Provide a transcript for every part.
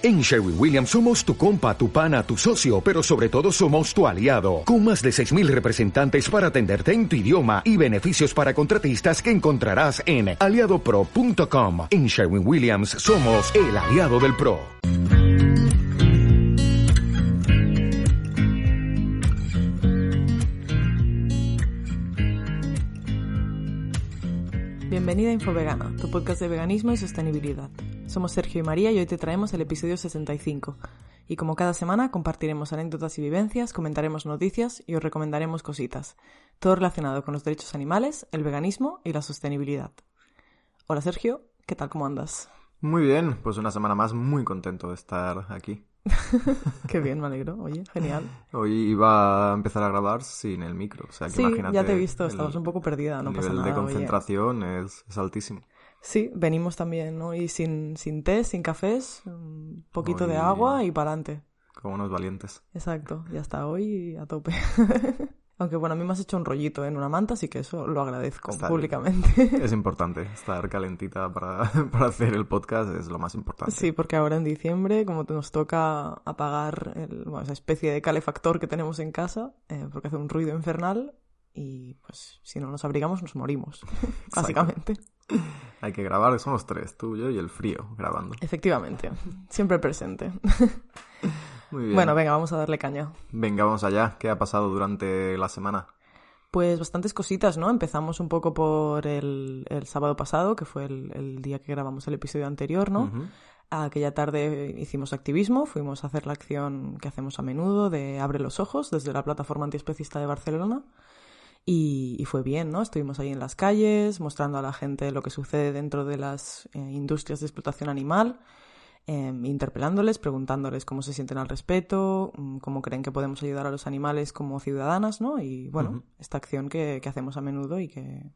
En Sherwin Williams somos tu compa, tu pana, tu socio, pero sobre todo somos tu aliado, con más de 6.000 representantes para atenderte en tu idioma y beneficios para contratistas que encontrarás en aliadopro.com. En Sherwin Williams somos el aliado del PRO. Bienvenida a Infovegana, tu podcast de veganismo y sostenibilidad. Somos Sergio y María y hoy te traemos el episodio 65. Y como cada semana compartiremos anécdotas y vivencias, comentaremos noticias y os recomendaremos cositas. Todo relacionado con los derechos animales, el veganismo y la sostenibilidad. Hola Sergio, ¿qué tal? ¿Cómo andas? Muy bien, pues una semana más muy contento de estar aquí. Qué bien, me alegro. Oye, genial. Hoy iba a empezar a grabar sin el micro, o sea que sí, imagínate. ya te he visto, estabas un poco perdida, no el pasa nivel nada. de concentración es, es altísimo. Sí, venimos también, ¿no? Y sin, sin té, sin cafés, un poquito de agua y para adelante. Como unos valientes. Exacto, ya está hoy a tope. Aunque bueno, a mí me has hecho un rollito en una manta, así que eso lo agradezco públicamente. Es importante estar calentita para, para hacer el podcast, es lo más importante. Sí, porque ahora en diciembre, como te- nos toca apagar el- bueno, esa especie de calefactor que tenemos en casa, eh, porque hace un ruido infernal y pues si no nos abrigamos nos morimos, básicamente. Hay que grabar, somos tres, tú, yo y el frío grabando. Efectivamente, siempre presente. Muy bien. Bueno, venga, vamos a darle caña. Venga, vamos allá. ¿Qué ha pasado durante la semana? Pues bastantes cositas, ¿no? Empezamos un poco por el, el sábado pasado, que fue el, el día que grabamos el episodio anterior, ¿no? Aquella tarde hicimos activismo, fuimos a hacer la acción que hacemos a menudo de Abre los Ojos desde la plataforma antiespecista de Barcelona. Y, y fue bien, ¿no? Estuvimos ahí en las calles mostrando a la gente lo que sucede dentro de las eh, industrias de explotación animal, eh, interpelándoles, preguntándoles cómo se sienten al respecto, mm, cómo creen que podemos ayudar a los animales como ciudadanas, ¿no? Y bueno, esta acción que, que hacemos a menudo y que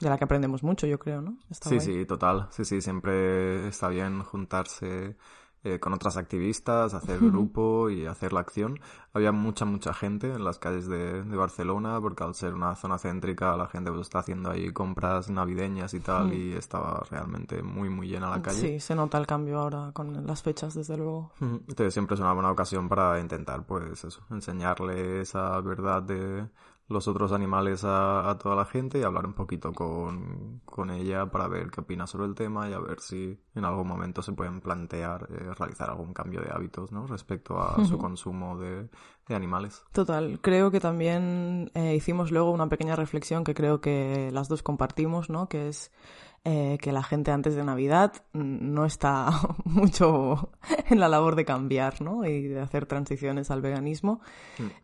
de la que aprendemos mucho, yo creo, ¿no? Está Sí, guay. sí, total. Sí, sí, siempre está bien juntarse eh, con otras activistas, hacer grupo y hacer la acción. Había mucha, mucha gente en las calles de, de Barcelona, porque al ser una zona céntrica, la gente pues está haciendo ahí compras navideñas y tal, y estaba realmente muy, muy llena la calle. Sí, se nota el cambio ahora con las fechas, desde luego. Entonces siempre es una buena ocasión para intentar, pues eso, enseñarle esa verdad de los otros animales a, a toda la gente y hablar un poquito con, con ella para ver qué opina sobre el tema y a ver si en algún momento se pueden plantear eh, realizar algún cambio de hábitos, ¿no? Respecto a su consumo de, de animales. Total, creo que también eh, hicimos luego una pequeña reflexión que creo que las dos compartimos, ¿no? Que es eh, que la gente antes de Navidad mm, no está mucho en la labor de cambiar, ¿no? Y de hacer transiciones al veganismo.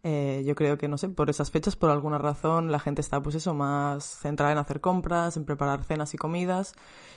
Eh, yo creo que, no sé, por esas fechas, por alguna razón, la gente está, pues eso, más centrada en hacer compras, en preparar cenas y comidas,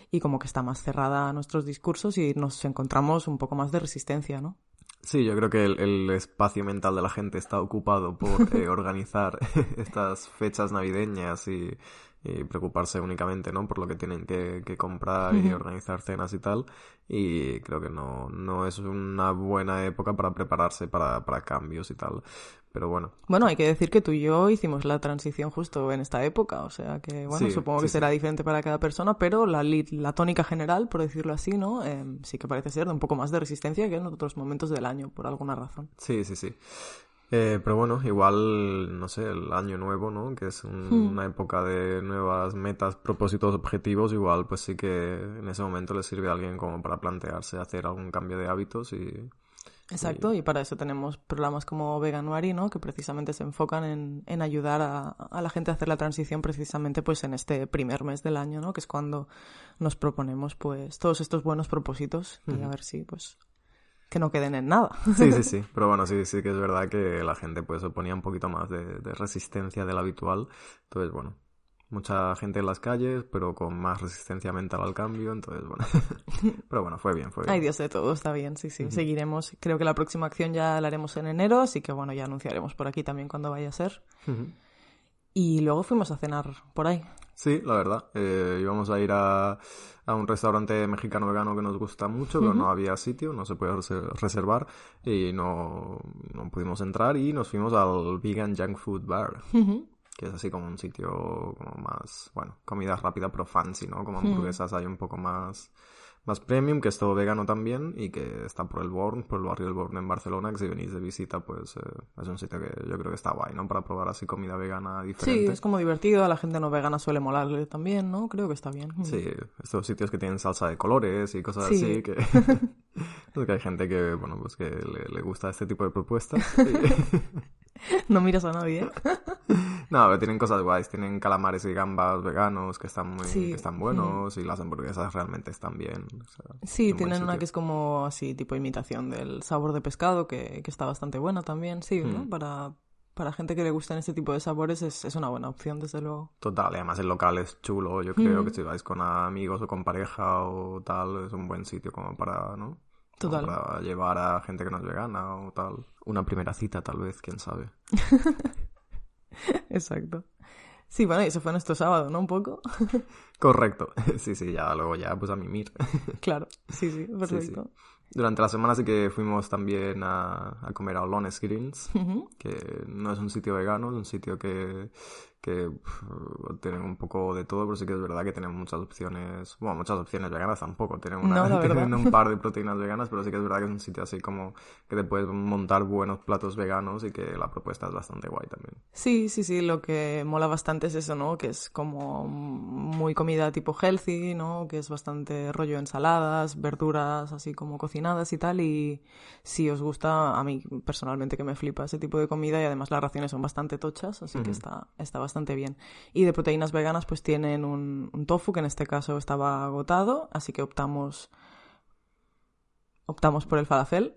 y como que está más cerrada a nuestros discursos y nos encontramos un poco más de resistencia, ¿no? Sí, yo creo que el, el espacio mental de la gente está ocupado por eh, organizar estas fechas navideñas y, y preocuparse únicamente, ¿no? Por lo que tienen que, que comprar y organizar cenas y tal. Y creo que no, no es una buena época para prepararse para, para cambios y tal. Pero bueno, Bueno, hay que decir que tú y yo hicimos la transición justo en esta época, o sea que, bueno, Sí, supongo que sí. será diferente para cada persona, pero la, la tónica general, por decirlo así, ¿no? Eh, sí que parece ser de un poco más de resistencia que en otros momentos del año, por alguna razón. sí, sí, sí. Eh, pero bueno, igual, no sé, el año nuevo, ¿no? Que es un- una época de nuevas metas, propósitos, objetivos, igual pues sí que en ese momento le sirve a alguien como para plantearse hacer algún cambio de hábitos y... Exacto, y para eso tenemos programas como Veganuary, ¿no? Que precisamente se enfocan en, en ayudar a, a la gente a hacer la transición precisamente pues en este primer mes del año, ¿no? Que es cuando nos proponemos pues todos estos buenos propósitos y a ver si pues que no queden en nada. Sí, sí, sí. Pero bueno, sí, sí que es verdad que la gente pues oponía un poquito más de, de resistencia de la habitual. Entonces, bueno, mucha gente en las calles, pero con más resistencia mental al cambio. Entonces, bueno. pero bueno, fue bien, fue bien. Ay, Dios de todo, está bien, sí, sí. Seguiremos. Creo que la próxima acción ya la haremos en enero, así que bueno, ya anunciaremos por aquí también cuando vaya a ser. Y luego fuimos a cenar por ahí. Sí, la verdad. Eh, íbamos a ir a, a un restaurante mexicano vegano que nos gusta mucho, pero no había sitio, no se puede reser- reservar y no, no pudimos entrar y nos fuimos al Vegan Junk Food Bar. que es así como un sitio como más, bueno, comida rápida pero fancy, ¿no? Como hamburguesas hay un poco más, más premium, que es todo vegano también y que está por el Born, por el barrio del Born en Barcelona, que si venís de visita, pues eh, es un sitio que yo creo que está guay, ¿no? Para probar así comida vegana diferente. Sí, es como divertido, a la gente no vegana suele molarle también, ¿no? Creo que está bien. Sí, estos sitios que tienen salsa de colores y cosas Sí. así, que... que hay gente que, bueno, pues que le, le gusta este tipo de propuestas. No miras a nadie, ¿eh? No, pero tienen cosas guays. Tienen calamares y gambas veganos que están muy Sí. que están buenos y las hamburguesas realmente están bien. o sea, Sí, tienen una que es como así, tipo imitación del sabor de pescado, que, que está bastante buena también, sí, ¿no? Mm. Para, para gente que le gustan este tipo de sabores es, es una buena opción, desde luego. Total, y además el local es chulo. Yo creo Mm. que si vais con amigos o con pareja o tal, es un buen sitio como para, ¿no? Para llevar a gente que no es vegana o tal. Una primera cita, tal vez, quién sabe. Exacto. Sí, bueno, y eso fue nuestro sábado, ¿no? Un poco. Correcto. Sí, sí, ya luego ya pues a mimir. claro, sí, sí, perfecto. Durante la semana sí que fuimos también a, a comer a Olones Greens, que no es un sitio vegano, es un sitio que, que tienen un poco de todo, pero sí que es verdad que tienen muchas opciones, bueno, muchas opciones veganas tampoco, tienen, una, No, tienen un par de proteínas veganas, pero sí que es verdad que es un sitio así como que te puedes montar buenos platos veganos y que la propuesta es bastante guay también. Sí, sí, sí, lo que mola bastante es eso, ¿no? Que es como muy comida tipo healthy, ¿no? Que es bastante rollo ensaladas, verduras así como cocinadas y tal. Y si os gusta, a mí personalmente que me flipa ese tipo de comida y además las raciones son bastante tochas, así que está, está bastante bien. Y de proteínas veganas pues tienen un, un tofu que en este caso estaba agotado, así que optamos, optamos por el falafel.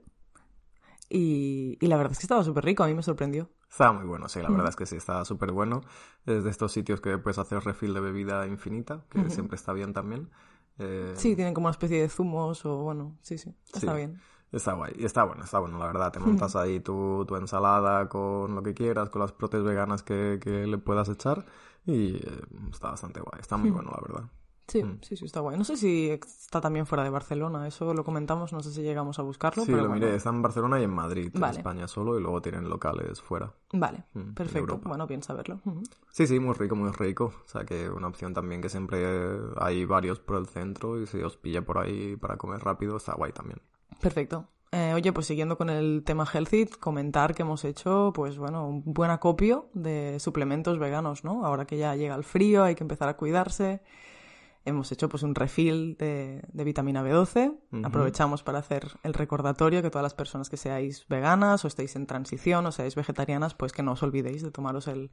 Y, y la verdad es que estaba súper rico, a mí me sorprendió. Está muy bueno, sí, la Mm. verdad es que sí, está súper bueno. Es de estos sitios que puedes hacer refill de bebida infinita, que siempre está bien también. Eh, Sí, tienen como una especie de zumos o bueno, sí, sí, está Sí. bien. Está guay, y está bueno, está bueno, la verdad. Te montas ahí tu, tu ensalada con lo que quieras, con las protes veganas que, que le puedas echar y eh, está bastante guay, está muy bueno, la verdad. Sí, Mm. sí, sí, está guay. No sé si está también fuera de Barcelona, eso lo comentamos, no sé si llegamos a buscarlo, Sí, pero lo bueno. miré, está en Barcelona y en Madrid, en. España solo, y luego tienen locales fuera. Vale, Mm, en perfecto. Bueno, bien saberlo. Sí, sí, muy rico, muy rico. O sea que una opción también que siempre hay varios por el centro y si os pilla por ahí para comer rápido, está guay también. Perfecto. Eh, oye, pues siguiendo con el tema healthy, comentar que hemos hecho, pues bueno, un buen acopio de suplementos veganos, ¿no? Ahora que ya llega el frío, hay que empezar a cuidarse. Hemos hecho pues un refill de, de vitamina B12. Ujú. Aprovechamos para hacer el recordatorio que todas las personas que seáis veganas o estéis en transición o seáis vegetarianas, pues que no os olvidéis de tomaros el,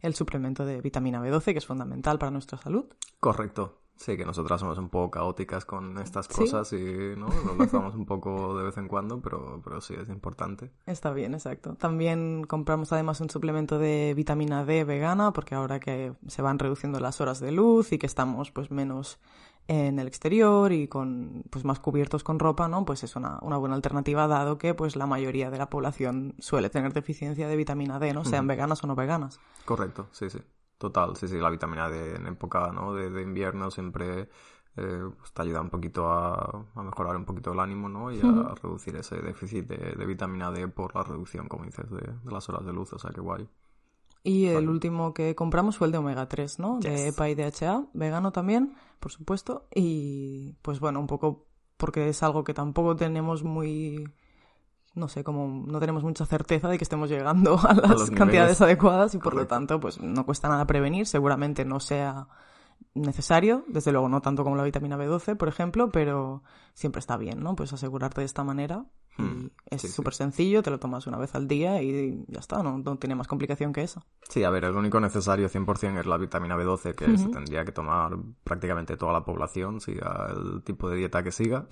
el suplemento de vitamina B12, que es fundamental para nuestra salud. Correcto. Sí, que nosotras somos un poco caóticas con estas Sí. cosas y ¿no? lo lanzamos un poco de vez en cuando, pero, pero sí, es importante. Está bien, exacto. También compramos además un suplemento de vitamina D vegana, porque ahora que se van reduciendo las horas de luz y que estamos pues menos en el exterior y con pues más cubiertos con ropa, ¿no? Pues es una, una buena alternativa dado que pues la mayoría de la población suele tener deficiencia de vitamina D, ¿no? Sean veganas o no veganas. Correcto, sí, sí. Total, sí, sí, la vitamina D en época ¿no? de, de invierno siempre eh, pues te ayuda un poquito a, a mejorar un poquito el ánimo, ¿no? Y a reducir ese déficit de, de vitamina D por la reducción, como dices, de, de las horas de luz, o sea que guay. Y el último que compramos fue el de omega 3, ¿no? De. EPA y DHA, vegano también, por supuesto. Y pues bueno, un poco porque es algo que tampoco tenemos muy no sé, como no tenemos mucha certeza de que estemos llegando a las cantidades adecuadas y por lo tanto, pues no cuesta nada prevenir, seguramente no sea necesario, desde luego no tanto como la vitamina B12, por ejemplo, pero siempre está bien, ¿no? Pues asegurarte de esta manera y Mm, es sí, sí. súper sencillo, te lo tomas una vez al día y ya está, no, no tiene más complicación que eso. Sí, a ver, el único necesario 100% es la vitamina B12, que se tendría que tomar prácticamente toda la población, siga el tipo de dieta que siga.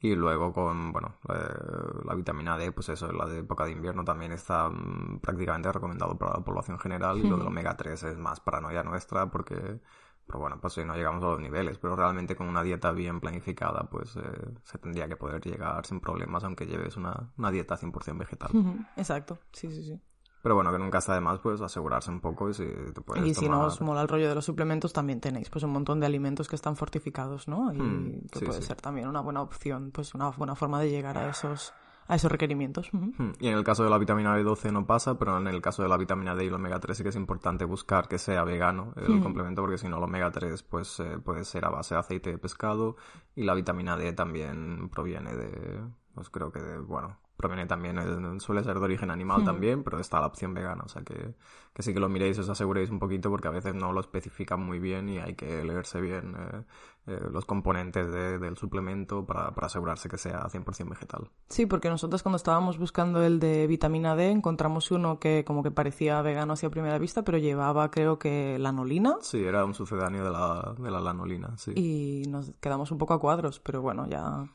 Y luego con, bueno, eh, la vitamina D, pues eso, la de época de invierno también está mm, prácticamente recomendado para la población general. Y lo del omega 3 es más paranoia nuestra porque, pero bueno, pues si no llegamos a los niveles. Pero realmente con una dieta bien planificada, pues eh, se tendría que poder llegar sin problemas, aunque lleves una, una dieta 100% vegetal. Exacto, sí, sí, sí. Pero bueno, que nunca está de más, pues asegurarse un poco y si te puedes y si no os mola el rollo de los suplementos, también tenéis pues un montón de alimentos que están fortificados, ¿no? Y Hmm, que sí, puede sí. ser también una buena opción, pues una buena forma de llegar a esos a esos requerimientos. Hmm, y en el caso de la vitamina B12 no pasa, pero en el caso de la vitamina D y el omega 3 sí que es importante buscar que sea vegano el complemento, porque si no el omega 3 pues eh, puede ser a base de aceite de pescado y la vitamina D también proviene de, pues creo que de, bueno, proviene también, suele ser de origen animal también, pero está la opción vegana, o sea que, que sí que lo miréis, os aseguréis un poquito porque a veces no lo especifican muy bien y hay que leerse bien eh, eh, los componentes del suplemento para, para, asegurarse que sea 100% vegetal. Sí, porque nosotros cuando estábamos buscando el de vitamina D encontramos uno que como que parecía vegano así a primera vista, pero llevaba creo que lanolina. Sí, era un sucedáneo de la, de la lanolina, sí. Y nos quedamos un poco a cuadros, pero bueno, ya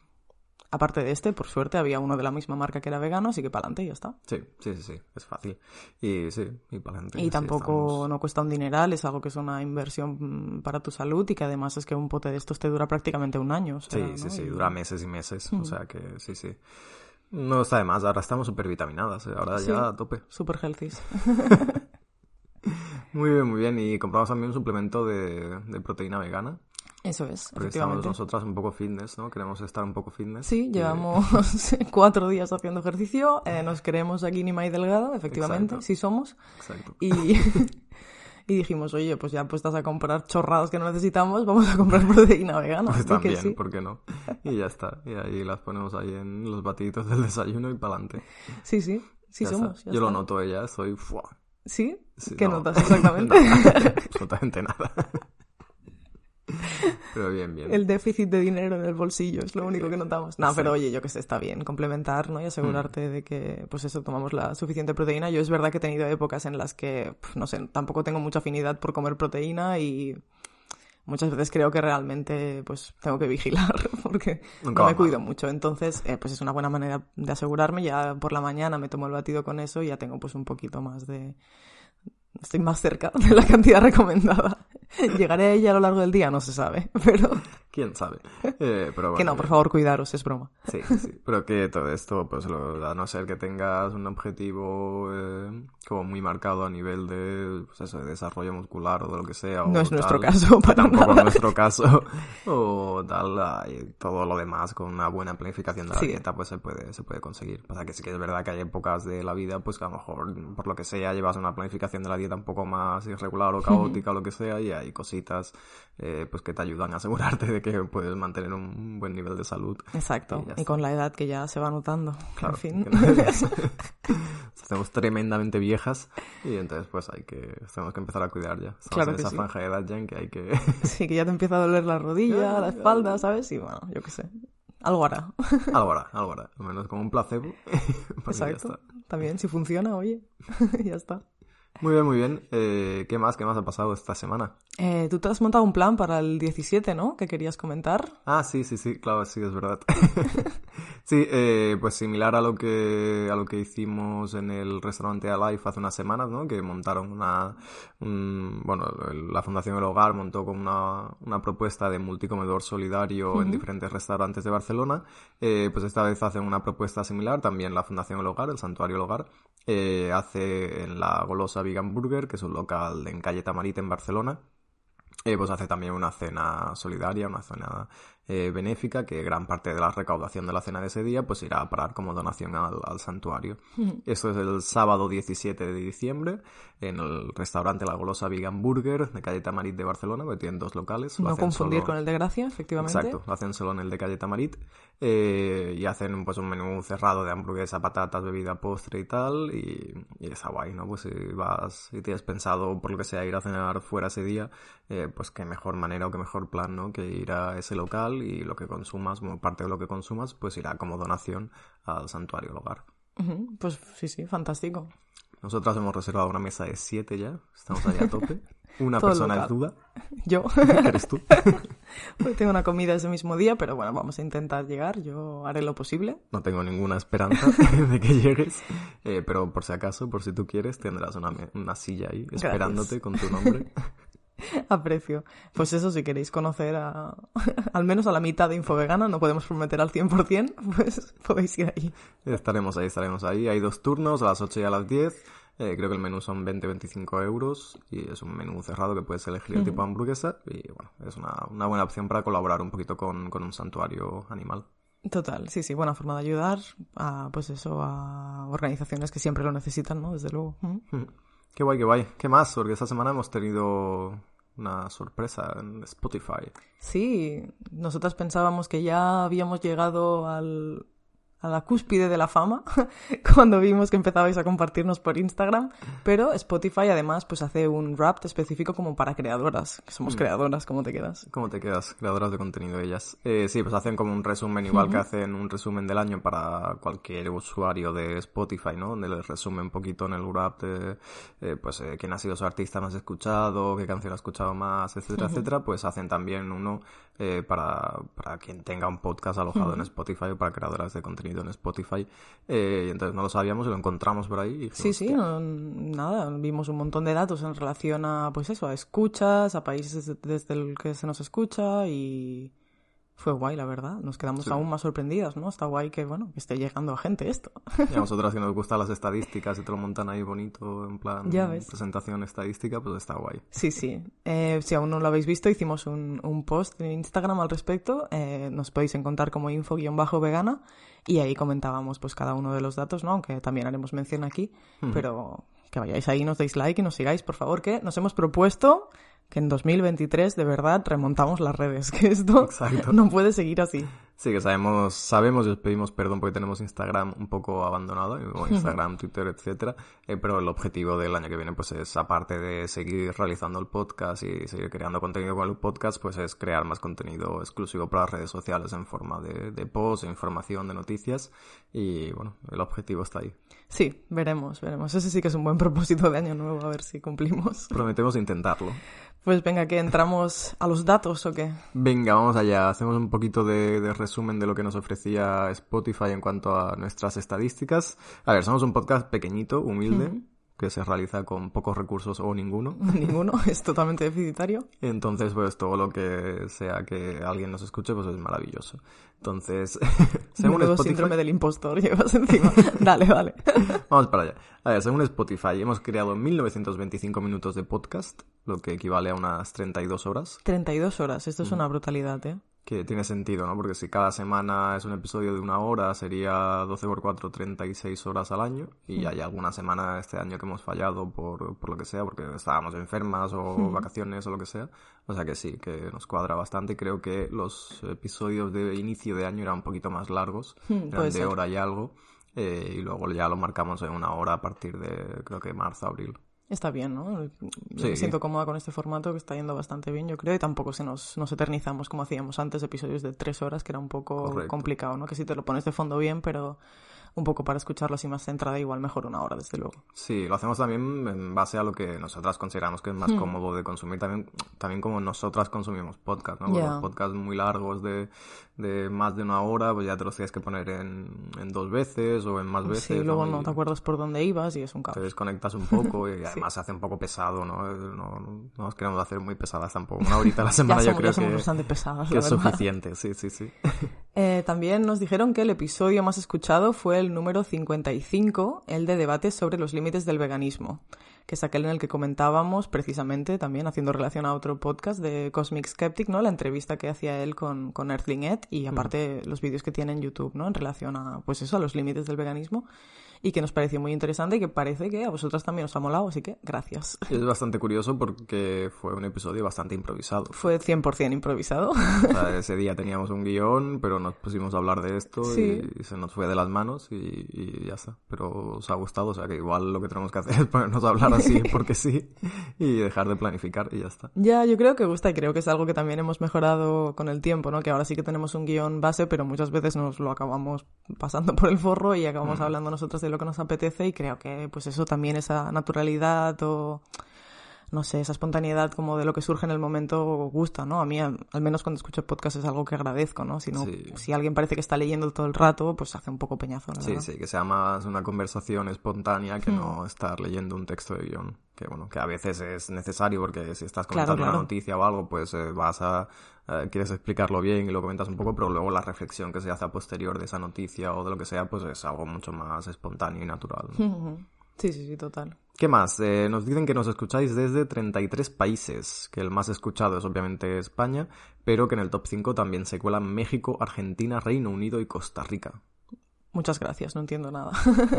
Aparte de este, por suerte, había uno de la misma marca que era vegano, así que para adelante y ya está. Sí, sí, sí, sí, es fácil. Y sí, y para adelante. Y tampoco no cuesta un dineral, es algo que es una inversión mm, para tu salud y que además es que un pote de estos te dura prácticamente un año. sí, sí, sí, dura meses y meses, o sea que sí, sí. No está de más, ahora estamos súper vitaminadas, ¿eh? ahora ya a tope. Súper healthy. muy bien, muy bien. Y compramos también un suplemento de, de proteína vegana. Eso es. Porque estamos nosotras un poco fitness, ¿no? Queremos estar un poco fitness. Sí, llevamos cuatro días haciendo ejercicio, eh, nos queremos aquí ni más delgado, efectivamente, sí somos. Exacto. Y, y dijimos, oye, pues ya puestas a comprar chorrados que no necesitamos, vamos a comprar proteína vegana. Pues también, ¿por qué no? Y ya está. Y ahí las ponemos ahí en los batiditos del desayuno y para adelante. Sí, sí, sí somos. Yo lo noto ella, soy... ¡fua! ¿Sí? qué notas exactamente? absolutamente nada. Pero bien, bien. El déficit de dinero en el bolsillo es lo único que notamos. No, pero oye, yo que sé, está bien complementar, ¿no? Y asegurarte mm. de que, pues eso, tomamos la suficiente proteína. Yo es verdad que he tenido épocas en las que, no sé, tampoco tengo mucha afinidad por comer proteína y muchas veces creo que realmente, pues, tengo que vigilar porque no me cuido mucho. Entonces, eh, pues es una buena manera de asegurarme. Ya por la mañana me tomo el batido con eso y ya tengo, pues, un poquito más de... Estoy más cerca de la cantidad recomendada. Llegaré a ella a lo largo del día, no se sabe, pero... Quién sabe. Eh, pero que no, por favor, cuidaros, es broma. Sí, sí, pero que todo esto, pues a no ser que tengas un objetivo eh, como muy marcado a nivel de, pues eso, de desarrollo muscular o de lo que sea. No es nuestro caso, para Tampoco es nuestro caso. O tal, y todo lo demás con una buena planificación de la dieta, pues se puede, se puede conseguir. Pasa que sí que es verdad que hay épocas de la vida, pues que a lo mejor, por lo que sea, llevas una planificación de la dieta un poco más irregular o caótica o lo que sea, y hay cositas eh, pues que te ayudan a asegurarte de que puedes mantener un buen nivel de salud. Exacto, y, con la edad que ya se va notando. Claro, en fin. Estamos tremendamente viejas y entonces pues hay que tenemos que empezar a cuidar ya. Estamos en esa franja de edad ya en que hay que... sí, que ya te empieza a doler la rodilla, la espalda, ¿sabes? Y bueno, yo qué sé. Algo hará. algo hará, algo hará. Al menos como un placebo. Pues Exacto. También, si funciona, oye, ya está. Muy bien, muy bien. Eh, ¿Qué más? ¿Qué más ha pasado esta semana? Eh, tú te has montado un plan para el 17, ¿no? Que querías comentar. Ah, sí, sí, sí, claro, sí, es verdad. sí, eh, pues similar a lo que a lo que hicimos en el restaurante Alive hace unas semanas, ¿no? Que montaron una, bueno, la Fundación El Hogar montó con una, una propuesta de multicomedor solidario en diferentes restaurantes de Barcelona. pues esta vez hacen una propuesta similar, también la Fundación El Hogar, el Santuario El Hogar, hace en la golosa Vegan Burger, que es un local en calle Tamarit en Barcelona. Eh, pues hace también una cena solidaria, una cena eh, benéfica, que gran parte de la recaudación de la cena de ese día pues irá a parar como donación al, santuario. Esto es el sábado 17 de diciembre en el restaurante La Golosa Vegan Burger de calle Tamarit de Barcelona, que tienen dos locales. No confundir con el de Gracia, efectivamente. Exacto, lo hacen solo en el de calle Tamarit eh, y hacen pues un menú cerrado de hamburguesa, patatas, bebida, postre y tal y, y está guay, ¿no? Pues si vas, si tienes pensado por lo que sea ir a cenar fuera ese día, eh, pues qué mejor manera o qué mejor plan, ¿no? Que ir a ese local y lo que consumas, como parte de lo que consumas, pues irá como donación al santuario al hogar. Pues sí, sí, fantástico. Nosotras hemos reservado una mesa de siete ya, estamos ahí a tope. Una persona es duda. Yo. ¿Eres tú? Hoy tengo una comida ese mismo día, pero bueno, vamos a intentar llegar. Yo haré lo posible. No tengo ninguna esperanza de que llegues, eh, pero por si acaso, por si tú quieres, tendrás una, una silla ahí esperándote con tu nombre. Aprecio. Pues eso, si queréis conocer a, al menos a la mitad de Infovegana, no podemos prometer al 100%, pues podéis ir ahí. Estaremos ahí, estaremos ahí. Hay dos turnos, a las 8 y a las 10. Eh, creo que el menú son 20-25 euros y es un menú cerrado que puedes elegir el tipo de hamburguesa y bueno, es una, una, buena opción para colaborar un poquito con, con un santuario animal. Total, sí, sí, buena forma de ayudar a, pues eso, a organizaciones que siempre lo necesitan, ¿no? Desde luego. Qué guay, qué guay. ¿Qué más? Porque esta semana hemos tenido una sorpresa en Spotify. Sí, nosotras pensábamos que ya habíamos llegado al, a la cúspide de la fama cuando vimos que empezabais a compartirnos por Instagram, pero Spotify además pues hace un rap específico como para creadoras, que somos mm. creadoras, ¿cómo te quedas? ¿Cómo te quedas? Creadoras de contenido ellas. Eh, sí, pues hacen como un resumen igual que hacen un resumen del año para cualquier usuario de Spotify, ¿no? Donde les resume un poquito en el rap de eh, pues eh, quién ha sido su artista más escuchado, qué canción ha escuchado más, etcétera, etcétera, pues hacen también uno para, para quien tenga un podcast alojado en Spotify o para creadoras de contenido en Spotify. Eh, y entonces no lo sabíamos y lo encontramos por ahí. sí, sí, nada, vimos un montón de datos en relación a, pues eso, a escuchas, a países desde el que se nos escucha y fue guay, la verdad. Nos quedamos aún más sorprendidas, ¿no? Está guay que, bueno, que esté llegando a gente esto. Y a nosotras que nos gustan las estadísticas y te lo montan ahí bonito, en plan presentación estadística, pues está guay. Sí, sí. Eh, si aún no lo habéis visto, hicimos un, un post en Instagram al respecto. Eh, nos podéis encontrar como info-vegana y ahí comentábamos pues cada uno de los datos, ¿no? Aunque también haremos mención aquí, pero que vayáis ahí, nos deis like y nos sigáis, por favor, que nos hemos propuesto que en 2023 de verdad remontamos las redes, que esto no puede seguir así. Sí, que sabemos, sabemos y os pedimos perdón porque tenemos Instagram un poco abandonado, o Instagram, Twitter, etcétera, eh, pero el objetivo del año que viene pues es, aparte de seguir realizando el podcast y seguir creando contenido con el podcast, pues es crear más contenido exclusivo para las redes sociales en forma de, de posts, información, de noticias, y bueno, el objetivo está ahí. Sí, veremos, veremos. Ese sí que es un buen propósito de año nuevo, a ver si cumplimos. Prometemos intentarlo. Pues venga, que entramos a los datos o qué. Venga, vamos allá. Hacemos un poquito de, resumen de lo que nos ofrecía Spotify en cuanto a nuestras estadísticas. A ver, somos un podcast pequeñito, humilde que se realiza con pocos recursos o ninguno. Ninguno, es totalmente deficitario. Entonces, pues todo lo que sea que alguien nos escuche, pues es maravilloso. Entonces, según Spotify... síndrome del impostor llevas encima. dale, dale. Vamos para allá. A ver, según Spotify, hemos creado 1925 minutos de podcast, lo que equivale a unas 32 horas. 32 horas, esto es una brutalidad, ¿eh? Que tiene sentido, ¿no? Porque si cada semana es un episodio de una hora, sería 12 por 4, 36 horas al año. Y hay alguna semana este año que hemos fallado por, por lo que sea, porque estábamos enfermas o vacaciones o lo que sea. O sea que sí, que nos cuadra bastante. Creo que los episodios de inicio de año eran un poquito más largos, eran de hora y algo. Eh, y luego ya lo marcamos en una hora a partir de, creo que marzo, abril. Está bien, ¿no? me siento cómoda con este formato que está yendo bastante bien, yo creo, y tampoco se nos, nos eternizamos como hacíamos antes, episodios de tres horas, que era un poco complicado, ¿no? Que si te lo pones de fondo bien, pero un poco para escucharlo así más centrada, igual mejor una hora, desde luego. Sí, lo hacemos también en base a lo que nosotras consideramos que es más hmm. cómodo de consumir, también, también como nosotras consumimos podcast, ¿no? Los podcasts muy largos de, de más de una hora, pues ya te los tienes que poner en, en dos veces o en más veces. Sí, luego ¿no? te acuerdas por dónde ibas y es un caos. Te desconectas un poco y además se hace un poco pesado, ¿no? No, no nos queremos hacer muy pesadas tampoco. Una horita a la semana yo creo que, bastante pesadas, que es suficiente, sí, sí, sí. Eh, también nos dijeron que el episodio más escuchado fue el número 55, el de debates sobre los límites del veganismo, que es aquel en el que comentábamos precisamente, también haciendo relación a otro podcast de Cosmic Skeptic, ¿no? La entrevista que hacía él con, con Earthling Ed y aparte los vídeos que tiene en YouTube, ¿no? En relación a, pues eso, a los límites del veganismo y que nos pareció muy interesante y que parece que a vosotras también os ha molado, así que gracias. Es bastante curioso porque fue un episodio bastante improvisado. Fue 100% improvisado. ese día teníamos un guion, pero nos pusimos a hablar de esto y, se nos fue de las manos y, ya está. Pero os ha gustado, o sea que igual lo que tenemos que hacer es ponernos a hablar así porque sí y dejar de planificar y ya está. Ya, yo creo que gusta y creo que es algo que también hemos mejorado con el tiempo, ¿no? Que ahora sí que tenemos un guion base, pero muchas veces nos lo acabamos pasando por el forro y acabamos mm. hablando nosotros de lo que nos apetece y creo que pues eso también esa naturalidad o no sé, esa espontaneidad como de lo que surge en el momento gusta, ¿no? A mí, al, menos cuando escucho podcast es algo que agradezco, ¿no? Si, no, si alguien parece que está leyendo todo el rato, pues hace un poco peñazo, Sí, sí, que sea más una conversación espontánea que no hmm. estar leyendo un texto de guion. Que bueno, que a veces es necesario porque si estás comentando una noticia o algo, pues eh, vas a... Eh, quieres explicarlo bien y lo comentas un poco, pero luego la reflexión que se hace a posterior de esa noticia o de lo que sea, pues es algo mucho más espontáneo y natural. Sí, sí, sí, total. ¿Qué más? Eh, nos dicen que nos escucháis desde 33 países, que el más escuchado es obviamente España, pero que en el top 5 también se cuelan México, Argentina, Reino Unido y Costa Rica. Muchas gracias, no entiendo nada.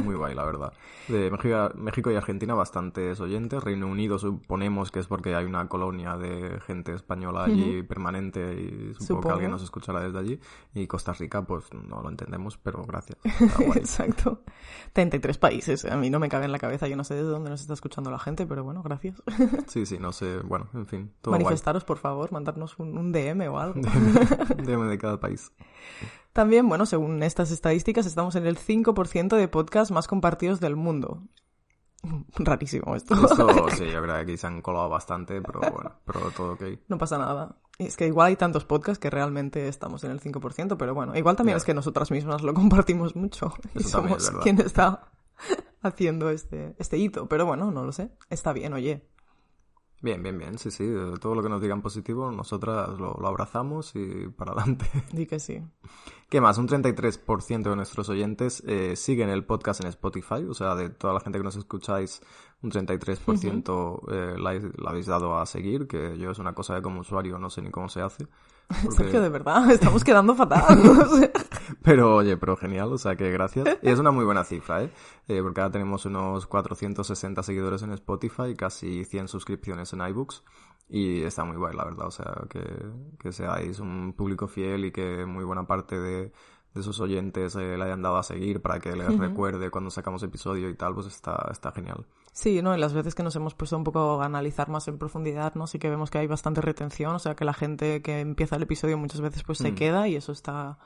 Muy guay, la verdad. De México, y Argentina bastantes oyentes. Reino Unido suponemos que es porque hay una colonia de gente española allí permanente y supongo, que alguien nos escuchará desde allí. Y Costa Rica, pues no lo entendemos, pero gracias. Exacto. 33 países. A mí no me cabe en la cabeza. Yo no sé de dónde nos está escuchando la gente, pero bueno, gracias. sí, sí, no sé. Bueno, en fin. Manifestaros, por favor, mandarnos un, un DM o algo. DM de cada país. También, bueno, según estas estadísticas, estamos en el 5% de podcasts más compartidos del mundo. Rarísimo esto. Esto sí, yo creo que aquí se han colado bastante, pero bueno, pero todo ok. No pasa nada. Es que igual hay tantos podcasts que realmente estamos en el 5%, pero bueno, igual también es que nosotras mismas lo compartimos mucho y somos quien está haciendo este, este hito. Pero bueno, no lo sé. Está bien, oye. Bien, bien, bien, sí, sí. Todo lo que nos digan positivo, nosotras lo, abrazamos y para adelante. Di que sí. ¿Qué más? Un 33% de nuestros oyentes eh, siguen el podcast en Spotify, o sea, de toda la gente que nos escucháis, un 33% eh, la, habéis dado a seguir, que yo es una cosa que como usuario no sé ni cómo se hace. Sergio, de verdad, estamos quedando fatal. pero oye, pero genial, o sea que gracias. Y es una muy buena cifra, ¿eh? ¿eh? Porque ahora tenemos unos 460 seguidores en Spotify y casi 100 suscripciones en iBooks. Y está muy guay, la verdad. O sea, que, que seáis un público fiel y que muy buena parte de, de sus oyentes eh, le hayan dado a seguir para que les recuerde cuando sacamos episodio y tal, pues está, está genial. Sí, ¿no? Y las veces que nos hemos puesto un poco a analizar más en profundidad, ¿no? Sí que vemos que hay bastante retención, o sea que la gente que empieza el episodio muchas veces pues se mm. queda y eso está,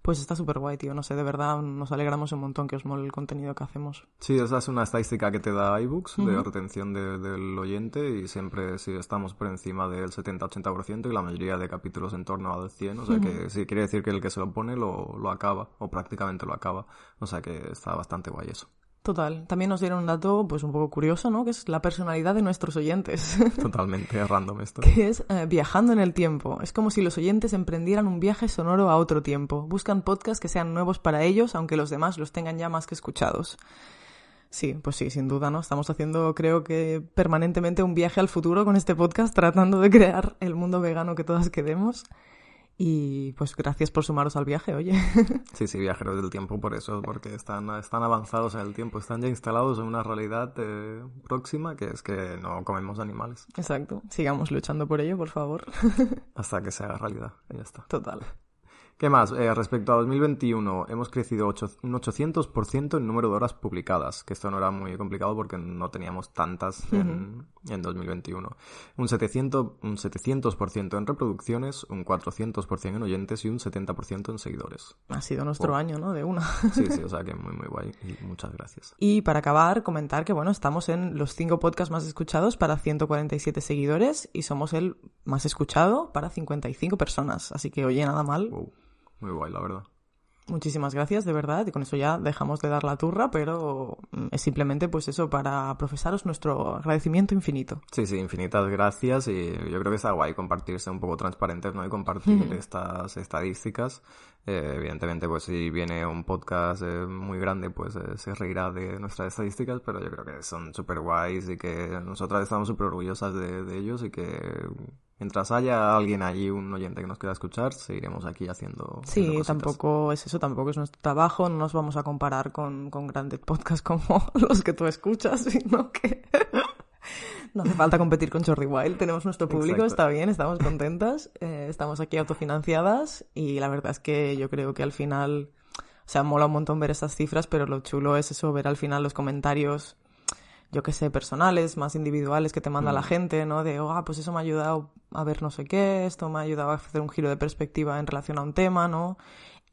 pues está súper guay, tío. No sé, de verdad nos alegramos un montón que os mole el contenido que hacemos. Sí, esa es una estadística que te da iBooks de retención del oyente y siempre sí estamos por encima del 70-80% y la mayoría de capítulos en torno al 100. O sea que sí, quiere decir que el que se lo pone lo, lo acaba o prácticamente lo acaba. O sea que está bastante guay eso. Total. También nos dieron un dato, pues un poco curioso, ¿no? Que es la personalidad de nuestros oyentes. Totalmente random esto. Que es eh, viajando en el tiempo. Es como si los oyentes emprendieran un viaje sonoro a otro tiempo. Buscan podcasts que sean nuevos para ellos, aunque los demás los tengan ya más que escuchados. Sí, pues sí, sin duda, ¿no? Estamos haciendo, creo que permanentemente un viaje al futuro con este podcast, tratando de crear el mundo vegano que todas queremos. Y pues gracias por sumaros al viaje, oye. Sí, sí, viajeros del tiempo por eso, porque están, están avanzados en el tiempo, están ya instalados en una realidad eh, próxima que es que no comemos animales. Exacto, sigamos luchando por ello, por favor. Hasta que se haga realidad, y ya está. Total. ¿Qué más? Eh, respecto a 2021, hemos crecido un 800% en número de horas publicadas, que esto no era muy complicado porque no teníamos tantas en, 2021. Un 700%, un 700 en reproducciones, un 400% en oyentes y un 70% en seguidores. Ha sido nuestro año, ¿no? De una. Sí, sí, o sea que muy, muy guay y muchas gracias. Y para acabar, comentar que, bueno, estamos en los 5 podcasts más escuchados para 147 seguidores y somos el más escuchado para 55 personas. Así que, oye, nada mal. Muy guay, la verdad. Muchísimas gracias, de verdad, y con eso ya dejamos de dar la turra, pero mm, es simplemente pues eso, para profesaros nuestro agradecimiento infinito. Sí, sí, infinitas gracias y yo creo que está guay compartirse un poco transparentes, ¿no? Y compartir estas estadísticas. Eh, evidentemente, pues si viene un podcast eh, muy grande, pues eh, se reirá de nuestras estadísticas, pero yo creo que son súper guays y que nosotras estamos súper orgullosas de, de ellos y que mientras haya alguien allí, un oyente que nos quiera escuchar, seguiremos aquí haciendo. Sí, tampoco es eso, tampoco es nuestro trabajo, no nos vamos a comparar con, con grandes podcasts como los que tú escuchas, sino que no hace falta competir con Jordi Wild, tenemos nuestro público, está bien, estamos contentas, eh, estamos aquí autofinanciadas y la verdad es que yo creo que al final, o sea, mola un montón ver estas cifras, pero lo chulo es eso, ver al final los comentarios yo qué sé, personales, más individuales que te manda la mm. gente, ¿no? De, oh, pues eso me ha ayudado a ver no sé qué, esto me ha ayudado a hacer un giro de perspectiva en relación a un tema, ¿no?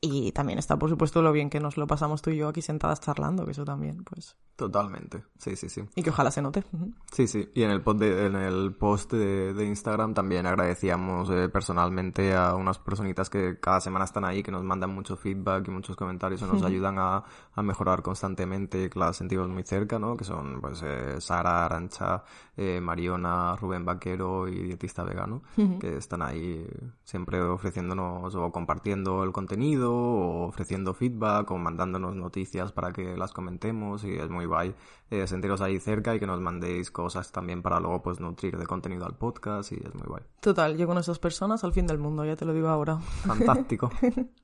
Y también está, por supuesto, lo bien que nos lo pasamos tú y yo aquí sentadas charlando, que eso también, pues. Totalmente, sí, sí, sí. Y que ojalá se note. Sí, sí. Y en el post de, en el post de, Instagram también agradecíamos eh, personalmente a unas personitas que cada semana están ahí, que nos mandan mucho feedback y muchos comentarios y nos ayudan a, a, mejorar constantemente, que las sentimos muy cerca, ¿no? Que son, pues, eh, Sara, Arancha, eh, Mariona, Rubén Vaquero y Dietista Vegano, que están ahí siempre ofreciéndonos o compartiendo el contenido o ofreciendo feedback o mandándonos noticias para que las comentemos y es muy guay eh, sentiros ahí cerca y que nos mandéis cosas también para luego pues nutrir de contenido al podcast y es muy guay. Total, yo con esas personas al fin del mundo, ya te lo digo ahora. Fantástico.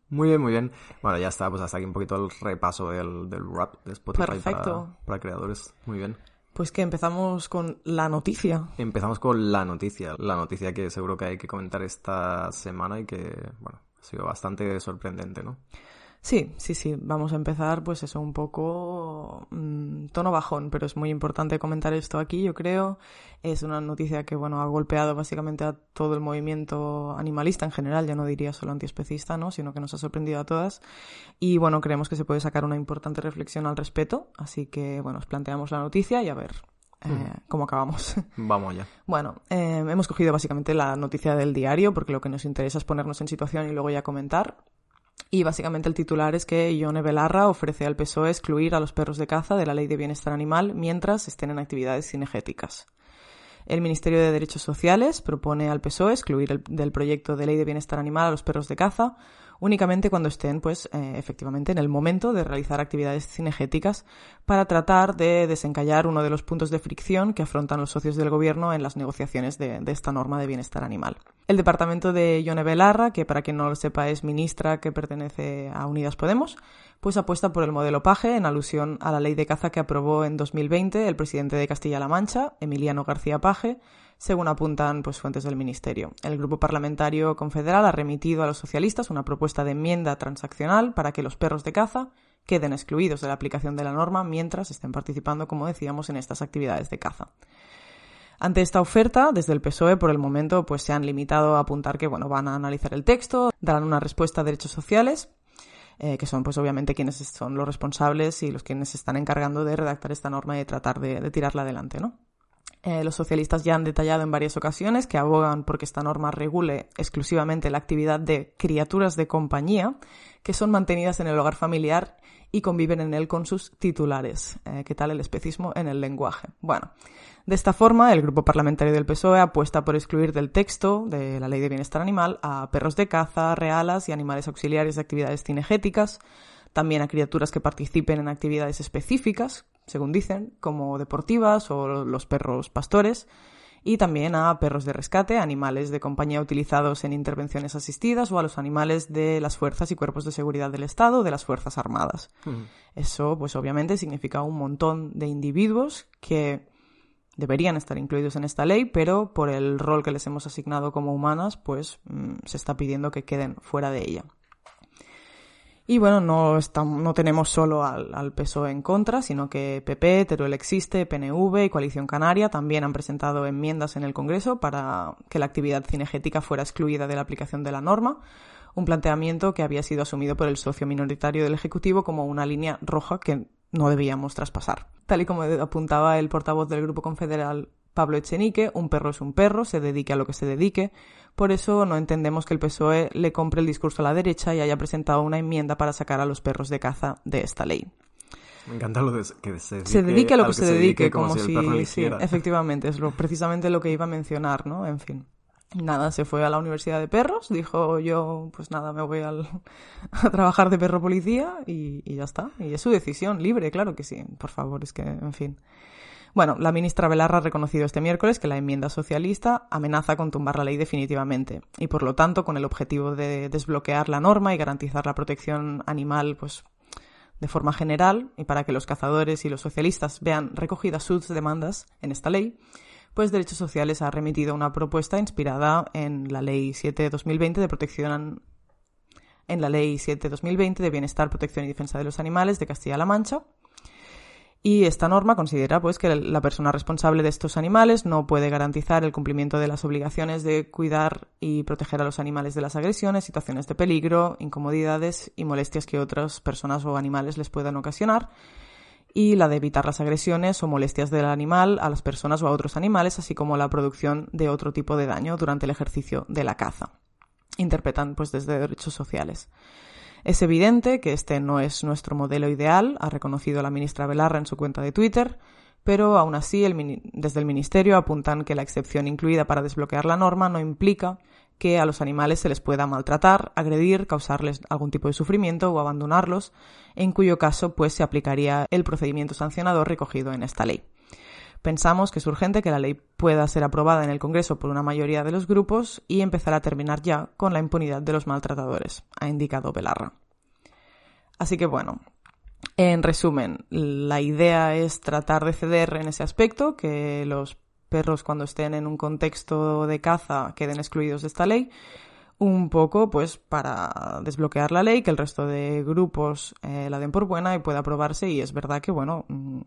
Muy bien, muy bien. Bueno, ya está, pues hasta aquí un poquito el repaso del, del rap de Spotify Perfecto. Para, para creadores. Muy bien. Pues que empezamos con la noticia. Empezamos con la noticia, la noticia que seguro que hay que comentar esta semana y que, bueno, ha sido bastante sorprendente, ¿no? Sí, sí, sí. Vamos a empezar, pues eso, un poco mmm, tono bajón, pero es muy importante comentar esto aquí, yo creo. Es una noticia que, bueno, ha golpeado básicamente a todo el movimiento animalista en general, ya no diría solo antiespecista, ¿no? Sino que nos ha sorprendido a todas. Y, bueno, creemos que se puede sacar una importante reflexión al respecto. Así que, bueno, os planteamos la noticia y a ver eh, cómo acabamos. Vamos ya. Bueno, eh, hemos cogido básicamente la noticia del diario porque lo que nos interesa es ponernos en situación y luego ya comentar. Y básicamente el titular es que Ione Belarra ofrece al PSOE excluir a los perros de caza de la Ley de Bienestar Animal mientras estén en actividades cinegéticas. El Ministerio de Derechos Sociales propone al PSOE excluir el, del proyecto de Ley de Bienestar Animal a los perros de caza únicamente cuando estén, pues, eh, efectivamente, en el momento de realizar actividades cinegéticas para tratar de desencallar uno de los puntos de fricción que afrontan los socios del gobierno en las negociaciones de, esta norma de bienestar animal. El departamento de Yone Belarra, que para quien no lo sepa es ministra que pertenece a Unidas Podemos, pues apuesta por el modelo Paje en alusión a la ley de caza que aprobó en 2020 el presidente de Castilla-La Mancha, Emiliano García Paje, según apuntan pues, fuentes del Ministerio. El Grupo Parlamentario Confederal ha remitido a los socialistas una propuesta de enmienda transaccional para que los perros de caza queden excluidos de la aplicación de la norma mientras estén participando, como decíamos, en estas actividades de caza. Ante esta oferta, desde el PSOE, por el momento, pues se han limitado a apuntar que, bueno, van a analizar el texto, darán una respuesta a derechos sociales, eh, que son, pues, obviamente quienes son los responsables y los quienes se están encargando de redactar esta norma y de tratar de, de tirarla adelante, ¿no? Eh, los socialistas ya han detallado en varias ocasiones que abogan porque esta norma regule exclusivamente la actividad de criaturas de compañía que son mantenidas en el hogar familiar y conviven en él con sus titulares. Eh, ¿Qué tal el especismo en el lenguaje? Bueno, de esta forma, el grupo parlamentario del PSOE apuesta por excluir del texto de la Ley de Bienestar Animal a perros de caza, realas y animales auxiliares de actividades cinegéticas, también a criaturas que participen en actividades específicas, según dicen, como deportivas o los perros pastores, y también a perros de rescate, animales de compañía utilizados en intervenciones asistidas o a los animales de las fuerzas y cuerpos de seguridad del Estado o de las Fuerzas Armadas. Mm. Eso, pues obviamente, significa un montón de individuos que deberían estar incluidos en esta ley, pero por el rol que les hemos asignado como humanas, pues mm, se está pidiendo que queden fuera de ella. Y bueno, no, estamos, no tenemos solo al, al, PSOE en contra, sino que PP, Teruel Existe, PNV y Coalición Canaria también han presentado enmiendas en el Congreso para que la actividad cinegética fuera excluida de la aplicación de la norma, un planteamiento que había sido asumido por el socio minoritario del Ejecutivo como una línea roja que no debíamos traspasar. Tal y como apuntaba el portavoz del Grupo Confederal Pablo Echenique, un perro es un perro, se dedique a lo que se dedique. Por eso no entendemos que el PSOE le compre el discurso a la derecha y haya presentado una enmienda para sacar a los perros de caza de esta ley. Me encanta lo de que se dedique, se dedique a lo que, se, dedique, como, como, si, el perro sí, efectivamente, es lo, precisamente lo que iba a mencionar, ¿no? En fin. Nada, se fue a la Universidad de Perros, dijo yo, pues nada, me voy al, a trabajar de perro policía y, y ya está. Y es su decisión, libre, claro que sí. Por favor, es que, en fin. Bueno, la ministra Belarra ha reconocido este miércoles que la enmienda socialista amenaza con tumbar la ley definitivamente y, por lo tanto, con el objetivo de desbloquear la norma y garantizar la protección animal, pues de forma general y para que los cazadores y los socialistas vean recogidas sus demandas en esta ley, pues Derechos Sociales ha remitido una propuesta inspirada en la Ley 7-2020 de protección en la Ley 7-2020 de Bienestar, Protección y Defensa de los Animales de Castilla-La Mancha, y esta norma considera pues que la persona responsable de estos animales no puede garantizar el cumplimiento de las obligaciones de cuidar y proteger a los animales de las agresiones, situaciones de peligro, incomodidades y molestias que otras personas o animales les puedan ocasionar y la de evitar las agresiones o molestias del animal a las personas o a otros animales, así como la producción de otro tipo de daño durante el ejercicio de la caza. Interpretan pues desde derechos sociales. Es evidente que este no es nuestro modelo ideal, ha reconocido la ministra Belarra en su cuenta de Twitter, pero aún así desde el Ministerio apuntan que la excepción incluida para desbloquear la norma no implica que a los animales se les pueda maltratar, agredir, causarles algún tipo de sufrimiento o abandonarlos, en cuyo caso pues se aplicaría el procedimiento sancionador recogido en esta ley. Pensamos que es urgente que la ley pueda ser aprobada en el Congreso por una mayoría de los grupos y empezar a terminar ya con la impunidad de los maltratadores, ha indicado Belarra. Así que bueno, en resumen, la idea es tratar de ceder en ese aspecto, que los perros cuando estén en un contexto de caza queden excluidos de esta ley, un poco pues para desbloquear la ley, que el resto de grupos eh, la den por buena y pueda aprobarse y es verdad que bueno, mm,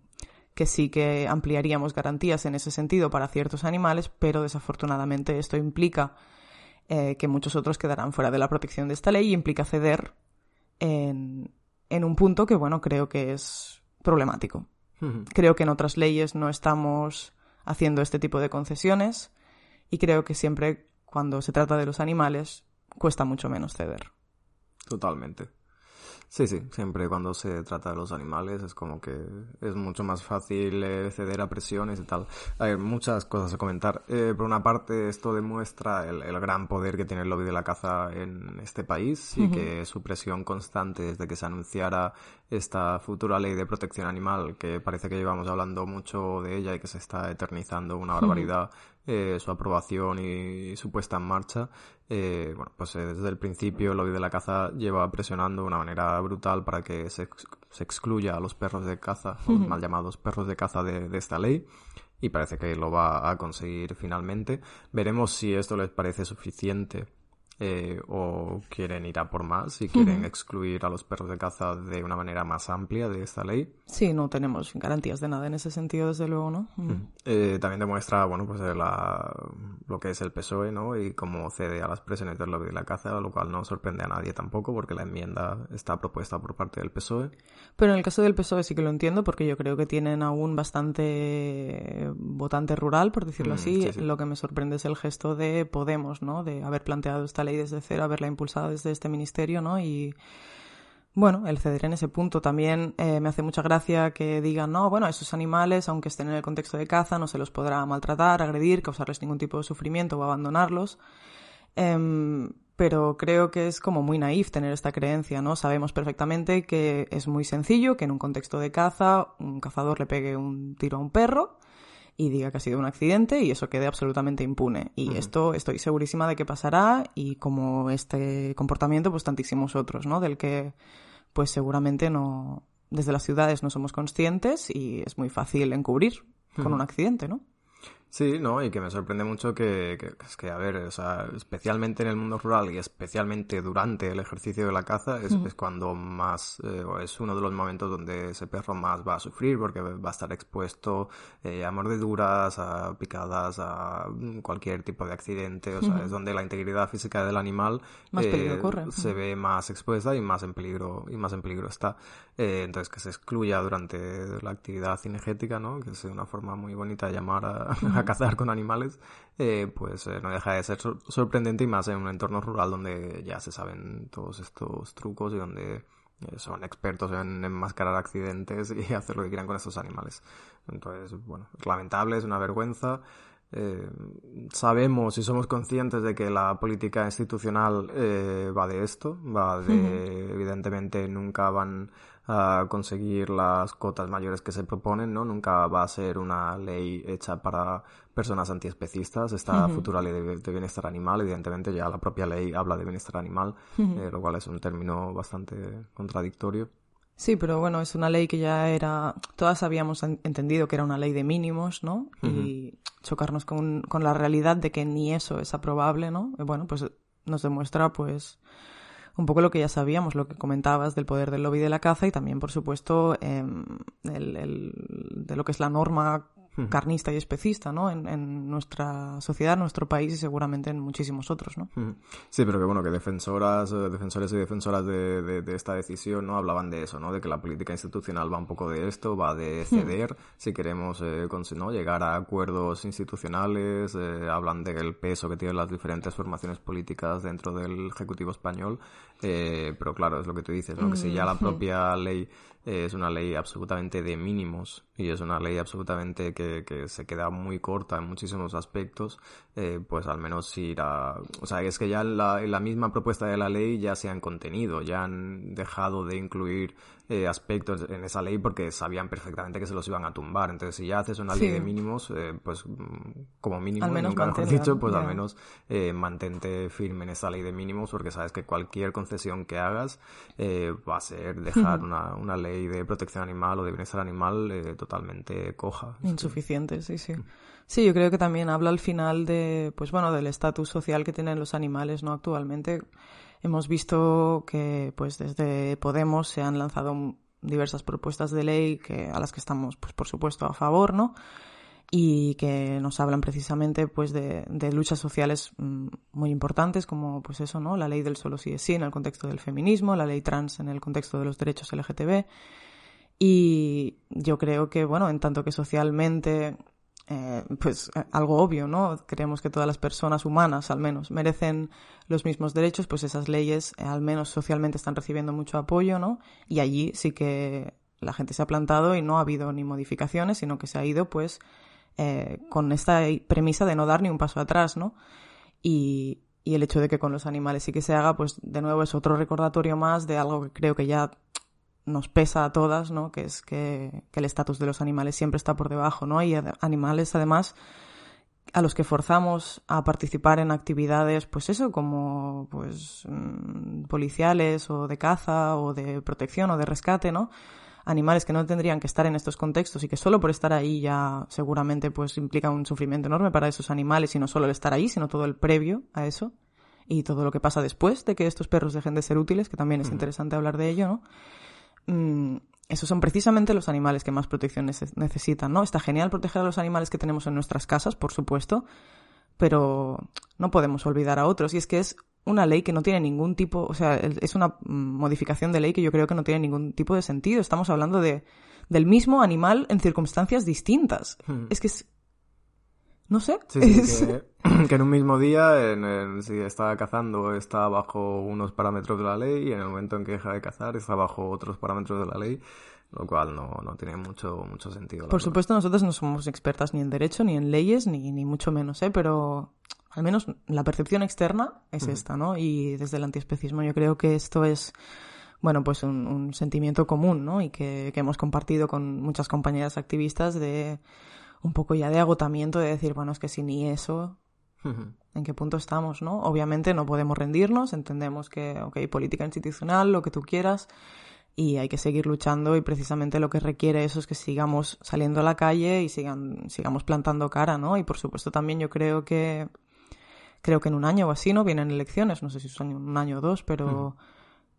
que sí que ampliaríamos garantías en ese sentido para ciertos animales, pero desafortunadamente esto implica eh, que muchos otros quedarán fuera de la protección de esta ley y implica ceder en, en un punto que, bueno, creo que es problemático. Creo que en otras leyes no estamos haciendo este tipo de concesiones y creo que siempre cuando se trata de los animales cuesta mucho menos ceder. Totalmente. Sí, sí, siempre cuando se trata de los animales es como que es mucho más fácil eh, ceder a presiones y tal. Hay muchas cosas a comentar. Eh, por una parte, esto demuestra el, gran poder que tiene el lobby de la caza en este país y que su presión constante desde que se anunciara esta futura ley de protección animal, que parece que llevamos hablando mucho de ella y que se está eternizando una barbaridad, eh, su aprobación y su puesta en marcha, eh, bueno, pues eh, desde el principio el lobby de la caza lleva presionando de una manera brutal para que se, se excluya a los perros de caza, los mal llamados perros de caza de, de esta ley y parece que lo va a conseguir finalmente. Veremos si esto les parece suficiente eh, o quieren ir a por más y quieren excluir a los perros de caza de una manera más amplia de esta ley. Sí, no tenemos garantías de nada en ese sentido, desde luego, ¿no? Eh, también demuestra, bueno, pues la, lo que es el PSOE, ¿no? Y cómo cede a las presiones del lobby de la caza, lo cual no sorprende a nadie tampoco, porque la enmienda está propuesta por parte del PSOE. Pero en el caso del PSOE sí que lo entiendo, porque yo creo que tienen aún bastante votante rural, por decirlo mm, así. Lo que me sorprende es el gesto de Podemos, ¿no? De haber planteado esta ley desde cero, haberla impulsado desde este ministerio, ¿no? Y bueno, el ceder en ese punto también eh, me hace mucha gracia que digan, no, bueno, esos animales, aunque estén en el contexto de caza, no se los podrá maltratar, agredir, causarles ningún tipo de sufrimiento o abandonarlos. Em, pero creo que es como muy naif tener esta creencia, ¿no? Sabemos perfectamente que es muy sencillo que en un contexto de caza un cazador le pegue un tiro a un perro y diga que ha sido un accidente y eso quede absolutamente impune. Y esto estoy segurísima de que pasará y como este comportamiento, pues tantísimos otros, ¿no? Del que pues seguramente no, desde las ciudades no somos conscientes y es muy fácil encubrir con un accidente, ¿no? Sí, no, y que me sorprende mucho que, que, es que, a ver, o sea, especialmente en el mundo rural y especialmente durante el ejercicio de la caza es, cuando más, eh, es uno de los momentos donde ese perro más va a sufrir porque va a estar expuesto eh, a mordeduras, a picadas, a cualquier tipo de accidente, o sea, es donde la integridad física del animal eh, se ve más expuesta y más en peligro, y más en peligro está. Entonces que se excluya durante la actividad cinegética, ¿no? Que es una forma muy bonita de llamar a, a cazar con animales, eh, pues eh, no deja de ser sorprendente y más en un entorno rural donde ya se saben todos estos trucos y donde eh, son expertos en enmascarar accidentes y hacer lo que quieran con estos animales. Entonces, bueno, es lamentable, es una vergüenza. Sabemos y somos conscientes de que la política institucional va de esto, va de, evidentemente nunca van a conseguir las cotas mayores que se proponen, ¿no? Nunca va a ser una ley hecha para personas antiespecistas. Esta futura ley de, bienestar animal, evidentemente ya la propia ley habla de bienestar animal, eh, lo cual es un término bastante contradictorio. Sí, pero bueno, es una ley que ya era, todas habíamos entendido que era una ley de mínimos, ¿no? Y chocarnos con, con la realidad de que ni eso es aprobable, ¿no? Bueno, pues nos demuestra, pues, un poco lo que ya sabíamos, lo que comentabas del poder del lobby de la caza y también, por supuesto, em, el, de lo que es la norma carnista y especista, ¿no? En, nuestra sociedad, en nuestro país y seguramente en muchísimos otros, ¿no? Sí, pero que bueno, que defensoras, eh, defensores y defensoras de, esta decisión, ¿no? Hablaban de eso, ¿no? De que la política institucional va un poco de esto, va de ceder, si queremos, eh, ¿no? Llegar a acuerdos institucionales, eh, hablan del peso que tienen las diferentes formaciones políticas dentro del Ejecutivo español, Eh, pero claro, es lo que tú dices, ¿no? Que si ya la propia ley eh, es una ley absolutamente de mínimos y es una ley absolutamente que, que se queda muy corta en muchísimos aspectos, eh, pues al menos ir a... O sea, es que ya en la, la, misma propuesta de la ley ya se han contenido, ya han dejado de incluir eh, aspectos en esa ley porque sabían perfectamente que se los iban a tumbar. Entonces, si ya haces una ley de mínimos, eh, pues mm, como mínimo, al menos nunca mejor dicho, pues al menos eh, mantente firme en esa ley de mínimos porque sabes que cualquier concesión que hagas eh, va a ser dejar una, una ley de protección animal o de bienestar animal eh, totalmente coja. Insuficiente, sí, sí. Sí, yo creo que también habla al final de, pues bueno, del estatus social que tienen los animales, ¿no? Actualmente hemos visto que, pues desde Podemos se han lanzado diversas propuestas de ley que, a las que estamos, pues por supuesto, a favor, ¿no? y que nos hablan precisamente pues de, de, luchas sociales muy importantes como pues eso no la ley del solo sí es sí en el contexto del feminismo la ley trans en el contexto de los derechos LGTB y yo creo que bueno en tanto que socialmente eh, pues algo obvio, ¿no? Creemos que todas las personas humanas, al menos, merecen los mismos derechos, pues esas leyes, eh, al menos socialmente, están recibiendo mucho apoyo, ¿no? Y allí sí que la gente se ha plantado y no ha habido ni modificaciones, sino que se ha ido, pues, eh, con esta premisa de no dar ni un paso atrás, ¿no? Y, y el hecho de que con los animales sí que se haga, pues, de nuevo es otro recordatorio más de algo que creo que ya nos pesa a todas, ¿no? Que es que, que el estatus de los animales siempre está por debajo, ¿no? Y animales, además, a los que forzamos a participar en actividades, pues eso, como pues mm, policiales o de caza o de protección o de rescate, ¿no? Animales que no tendrían que estar en estos contextos y que solo por estar ahí ya seguramente pues implica un sufrimiento enorme para esos animales y no solo el estar ahí, sino todo el previo a eso y todo lo que pasa después de que estos perros dejen de ser útiles, que también es interesante hablar de ello, ¿no? Mm, esos son precisamente los animales que más protección necesitan, ¿no? Está genial proteger a los animales que tenemos en nuestras casas, por supuesto, pero no podemos olvidar a otros. Y es que es una ley que no tiene ningún tipo, o sea, es una modificación de ley que yo creo que no tiene ningún tipo de sentido. Estamos hablando de, del mismo animal en circunstancias distintas. Hmm. Es que es no sé. que, en un mismo día, en, si está cazando, está bajo unos parámetros de la ley y en el momento en que deja de cazar está bajo otros parámetros de la ley, lo cual no, no tiene mucho, mucho sentido. Por supuesto, nosotros no somos expertas ni en derecho, ni en leyes, ni, ni mucho menos, ¿eh? Pero al menos la percepción externa es esta, ¿no? Y desde el antiespecismo yo creo que esto es bueno, pues un, un sentimiento común, ¿no? Y que, que hemos compartido con muchas compañeras activistas de un poco ya de agotamiento de decir, bueno, es que si ni eso, ¿en qué punto estamos, no? Obviamente no podemos rendirnos, entendemos que, ok, política institucional, lo que tú quieras, y hay que seguir luchando y precisamente lo que requiere eso es que sigamos saliendo a la calle y sigan, sigamos plantando cara, ¿no? Y por supuesto también yo creo que, creo que en un año o así, ¿no? Vienen elecciones, no sé si son un año o dos, pero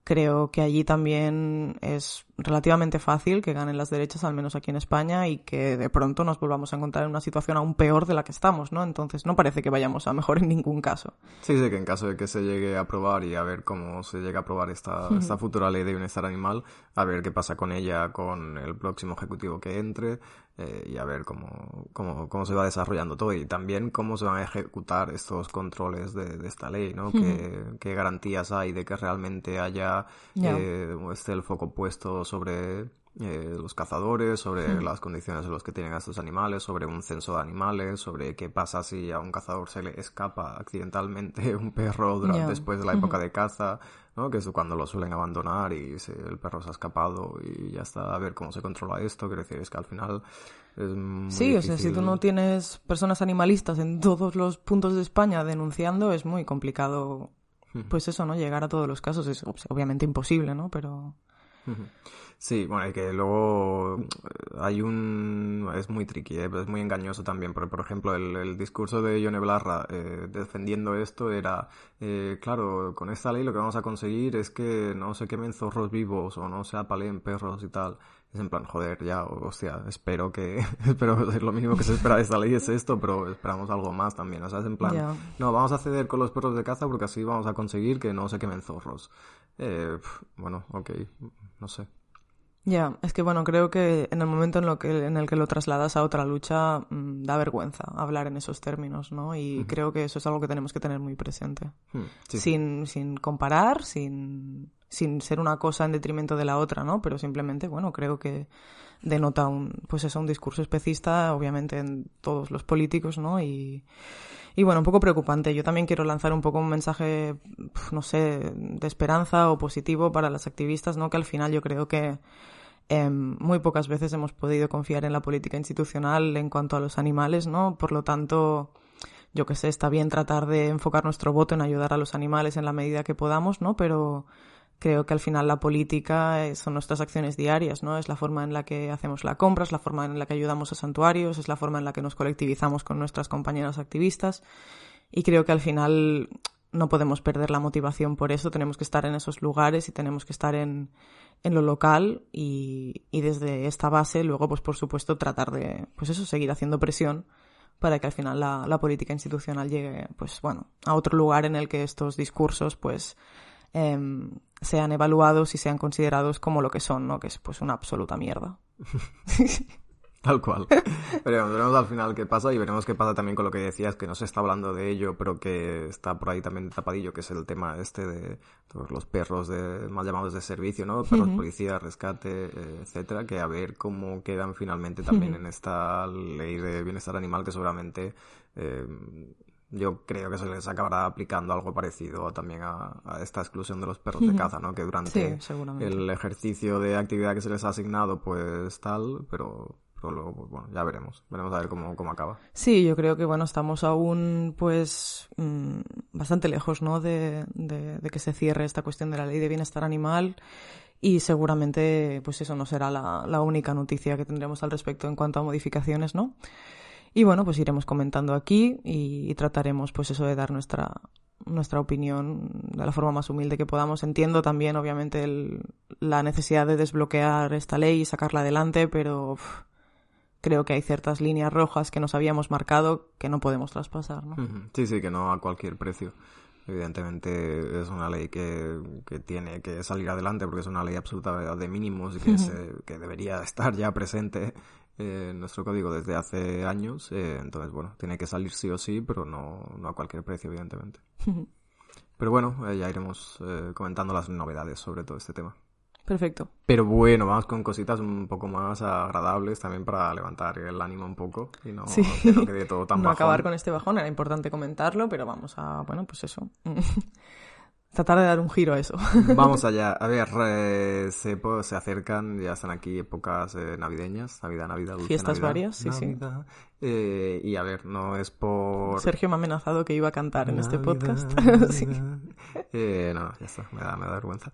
creo que allí también es relativamente fácil que ganen las derechas, al menos aquí en España, y que de pronto nos volvamos a encontrar en una situación aún peor de la que estamos, ¿no? Entonces no parece que vayamos a mejor en ningún caso. Sí, sí, que en caso de que se llegue a aprobar y a ver cómo se llega a aprobar esta, esta futura ley de bienestar animal, a ver qué pasa con ella, con el próximo ejecutivo que entre, eh, y a ver cómo, cómo, cómo, se va desarrollando todo y también cómo se van a ejecutar estos controles de, de esta ley, ¿no? ¿Qué, ¿Qué, garantías hay de que realmente haya eh, esté el foco puesto sobre eh, los cazadores, sobre las condiciones en las que tienen a estos animales, sobre un censo de animales, sobre qué pasa si a un cazador se le escapa accidentalmente un perro durante, después de la época de caza, ¿no? que es cuando lo suelen abandonar y el perro se ha escapado y ya está, a ver cómo se controla esto, quiero decir, es que al final es muy Sí, o sea, si tú no tienes personas animalistas en todos los puntos de España denunciando, es muy complicado, pues eso, ¿no? Llegar a todos los casos. Es obviamente imposible, ¿no? Pero... Mm-hmm. Sí, bueno, y que luego eh, hay un... es muy tricky, ¿eh? es muy engañoso también, porque por ejemplo el, el discurso de Yone Blarra eh, defendiendo esto era, eh, claro, con esta ley lo que vamos a conseguir es que no se quemen zorros vivos o no se apaleen perros y tal. Es en plan, joder, ya, hostia, espero que, espero, lo mínimo que se espera de esta ley es esto, pero esperamos algo más también, o sea, es en plan, no, vamos a ceder con los perros de caza porque así vamos a conseguir que no se quemen zorros. Eh, bueno, ok, no sé. Ya, es que bueno, creo que en el momento en, lo que, en el que lo trasladas a otra lucha, mm, da vergüenza hablar en esos términos, ¿no? Y creo que eso es algo que tenemos que tener muy presente. Hmm, sí. Sin, sin comparar, sin, sin ser una cosa en detrimento de la otra, ¿no? Pero simplemente, bueno, creo que denota un, pues eso, un discurso especista, obviamente, en todos los políticos, ¿no? Y, y bueno, un poco preocupante. Yo también quiero lanzar un poco un mensaje, no sé, de esperanza o positivo para las activistas, ¿no? Que al final yo creo que em, muy pocas veces hemos podido confiar en la política institucional en cuanto a los animales, ¿no? Por lo tanto, yo que sé, está bien tratar de enfocar nuestro voto en ayudar a los animales en la medida que podamos, ¿no? Pero creo que al final la política eh, son nuestras acciones diarias, ¿no? Es la forma en la que hacemos la compra, es la forma en la que ayudamos a santuarios, es la forma en la que nos colectivizamos con nuestras compañeras activistas y creo que al final no podemos perder la motivación por eso, tenemos que estar en esos lugares y tenemos que estar en, en lo local y, y desde esta base luego pues por supuesto tratar de pues eso seguir haciendo presión para que al final la, la política institucional llegue pues bueno a otro lugar en el que estos discursos pues em, sean evaluados y sean considerados como lo que son, ¿no? Que es pues una absoluta mierda. Tal cual. Veremos, veremos al final qué pasa y veremos qué pasa también con lo que decías, que no se está hablando de ello, pero que está por ahí también tapadillo, que es el tema este de todos los perros de, mal llamados de servicio, ¿no? Perros policía, rescate, etcétera, que a ver cómo quedan finalmente también en esta ley de bienestar animal que seguramente eh, yo creo que se les acabará aplicando algo parecido también a, a esta exclusión de los perros de caza, ¿no? Que durante Sí, el ejercicio de actividad que se les ha asignado, pues tal, pero, pero luego, pues bueno, ya veremos. Veremos a ver cómo, cómo acaba. Sí, yo creo que bueno, estamos aún pues mm, bastante lejos, ¿no? De, de, de que se cierre esta cuestión de la ley de bienestar animal y seguramente pues eso no será la, la única noticia que tendremos al respecto en cuanto a modificaciones, ¿no? Y bueno, pues iremos comentando aquí y, y trataremos pues eso de dar nuestra nuestra opinión de la forma más humilde que podamos. Entiendo también, obviamente, el- la necesidad de desbloquear esta ley y sacarla adelante, pero uf, creo que hay ciertas líneas rojas que nos habíamos marcado que no podemos traspasar, ¿no? Sí, sí, que no a cualquier precio. Evidentemente es una ley que, que tiene que salir adelante porque es una ley absoluta de mínimos y que, se- que debería estar ya presente eh, en nuestro código desde hace años. eh, entonces, bueno, tiene que salir sí o sí, pero no, no a cualquier precio, evidentemente. Pero bueno, eh, ya iremos comentando las novedades sobre todo este tema. Perfecto. Pero bueno, vamos con cositas un poco más agradables también para levantar el ánimo un poco y no Sí. que no quede todo tan no bajón. acabar con este bajón, era importante comentarlo, pero vamos a, bueno, pues eso. Tratar de dar un giro a eso. Vamos allá. A ver, eh, se, po- se acercan, ya están aquí épocas eh, navideñas, Navidad, Navidad, dulce Fiestas Navidad, varias, sí, sí. Navidad. Eh, y a ver, no es por... Sergio me ha amenazado que iba a cantar en este Navidad, podcast. Sí. Navidad. Eh, no, ya está, me da, me da vergüenza.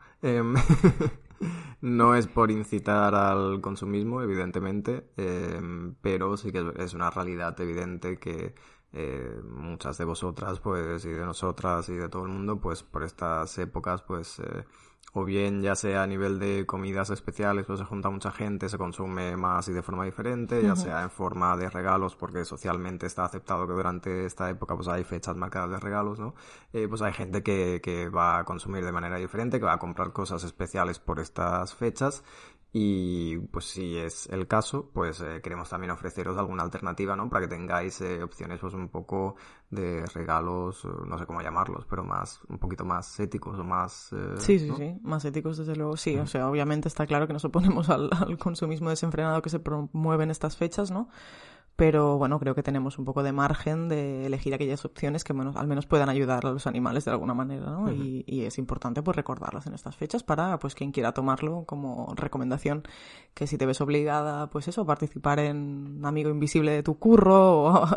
No es por incitar al consumismo, evidentemente, em, pero sí que es una realidad evidente que eh, muchas de vosotras, pues, y de nosotras y de todo el mundo, pues, por estas épocas, pues, eh, o bien ya sea a nivel de comidas especiales, pues se junta mucha gente, se consume más y de forma diferente, ya sea en forma de regalos, porque socialmente está aceptado que durante esta época pues hay fechas marcadas de regalos, ¿no? Eh, pues hay gente que, que va a consumir de manera diferente, que va a comprar cosas especiales por estas fechas y pues si es el caso, pues eh, queremos también ofreceros alguna alternativa, ¿no? Para que tengáis eh, opciones pues un poco de regalos, eh, no sé cómo llamarlos, pero más, un poquito más éticos o más... eh, Sí, sí, ¿no? sí, más éticos desde luego, sí. O sea, obviamente está claro que nos oponemos al, al consumismo desenfrenado que se promueve en estas fechas, ¿no? Pero bueno, creo que tenemos un poco de margen de elegir aquellas opciones que al menos puedan ayudar a los animales de alguna manera, ¿no? y, y es importante pues recordarlas en estas fechas para pues quien quiera tomarlo como recomendación que si te ves obligada pues eso, a participar en Amigo Invisible de tu curro o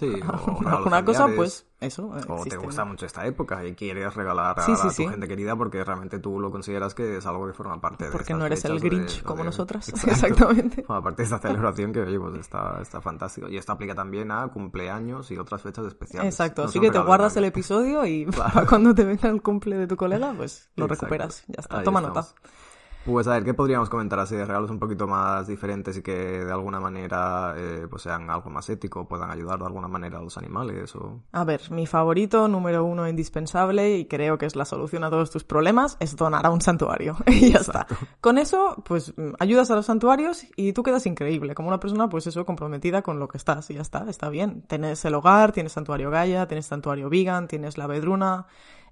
Sí, o alguna cosa, pues eso. O te gusta mucho esta época y quieres regalar a, Sí, a tu sí. gente querida porque realmente tú lo consideras que es algo que forma parte de Porque no eres el Grinch de- como de- nosotras. Exacto. Exactamente. Forma parte de esta celebración que, oye, pues está, está fantástico. Y esto aplica también a cumpleaños y otras fechas especiales. Exacto, No así que te guardas el episodio y para cuando te venga el cumple de tu colega, pues lo Exacto. recuperas. Ya está, Ahí toma estamos. nota. Pues a ver, ¿qué podríamos comentar así de regalos un poquito más diferentes y que de alguna manera eh, pues sean algo más ético, puedan ayudar de alguna manera a los animales? O... A ver, mi favorito, número uno, indispensable, y creo que es la solución a todos tus problemas, es donar a un santuario. y ya está. Con eso, pues ayudas a los santuarios y tú quedas increíble, como una persona, pues eso, comprometida con lo que estás, y ya está, está bien. Tienes el hogar, tienes santuario Gaia, tienes santuario vegan, tienes la vedruna,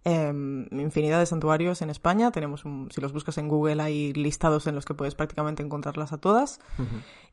Em, infinidad de santuarios en España. Tenemos, si los buscas en Google, hay listados en los que puedes prácticamente encontrarlas a todas.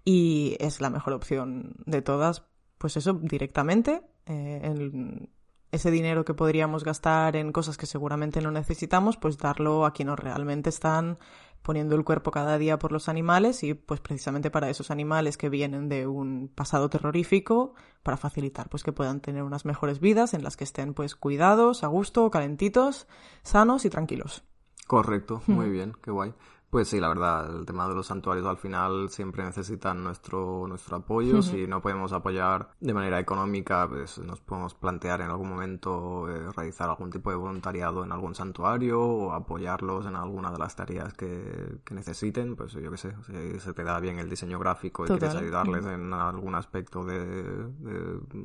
Y es la mejor opción de todas, pues eso, directamente. Eh, ese dinero que podríamos gastar en cosas que seguramente no necesitamos, pues darlo a quienes realmente están poniendo el cuerpo cada día por los animales y pues precisamente para esos animales que vienen de un pasado terrorífico para facilitar pues que puedan tener unas mejores vidas en las que estén pues cuidados, a gusto, calentitos, sanos y tranquilos. Correcto, muy bien, qué guay. Pues sí, la verdad, el tema de los santuarios al final siempre necesitan nuestro, nuestro apoyo. Si no podemos apoyar de manera económica, pues nos podemos plantear en algún momento eh, realizar algún tipo de voluntariado en algún santuario o apoyarlos en alguna de las tareas que, que necesiten. Pues yo qué sé, si se te da bien el diseño gráfico y quieres ayudarles en algún aspecto de,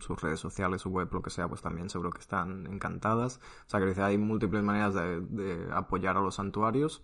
sus redes sociales, su web, lo que sea, pues también seguro que están encantadas. O sea, que hay múltiples maneras de, de apoyar a los santuarios.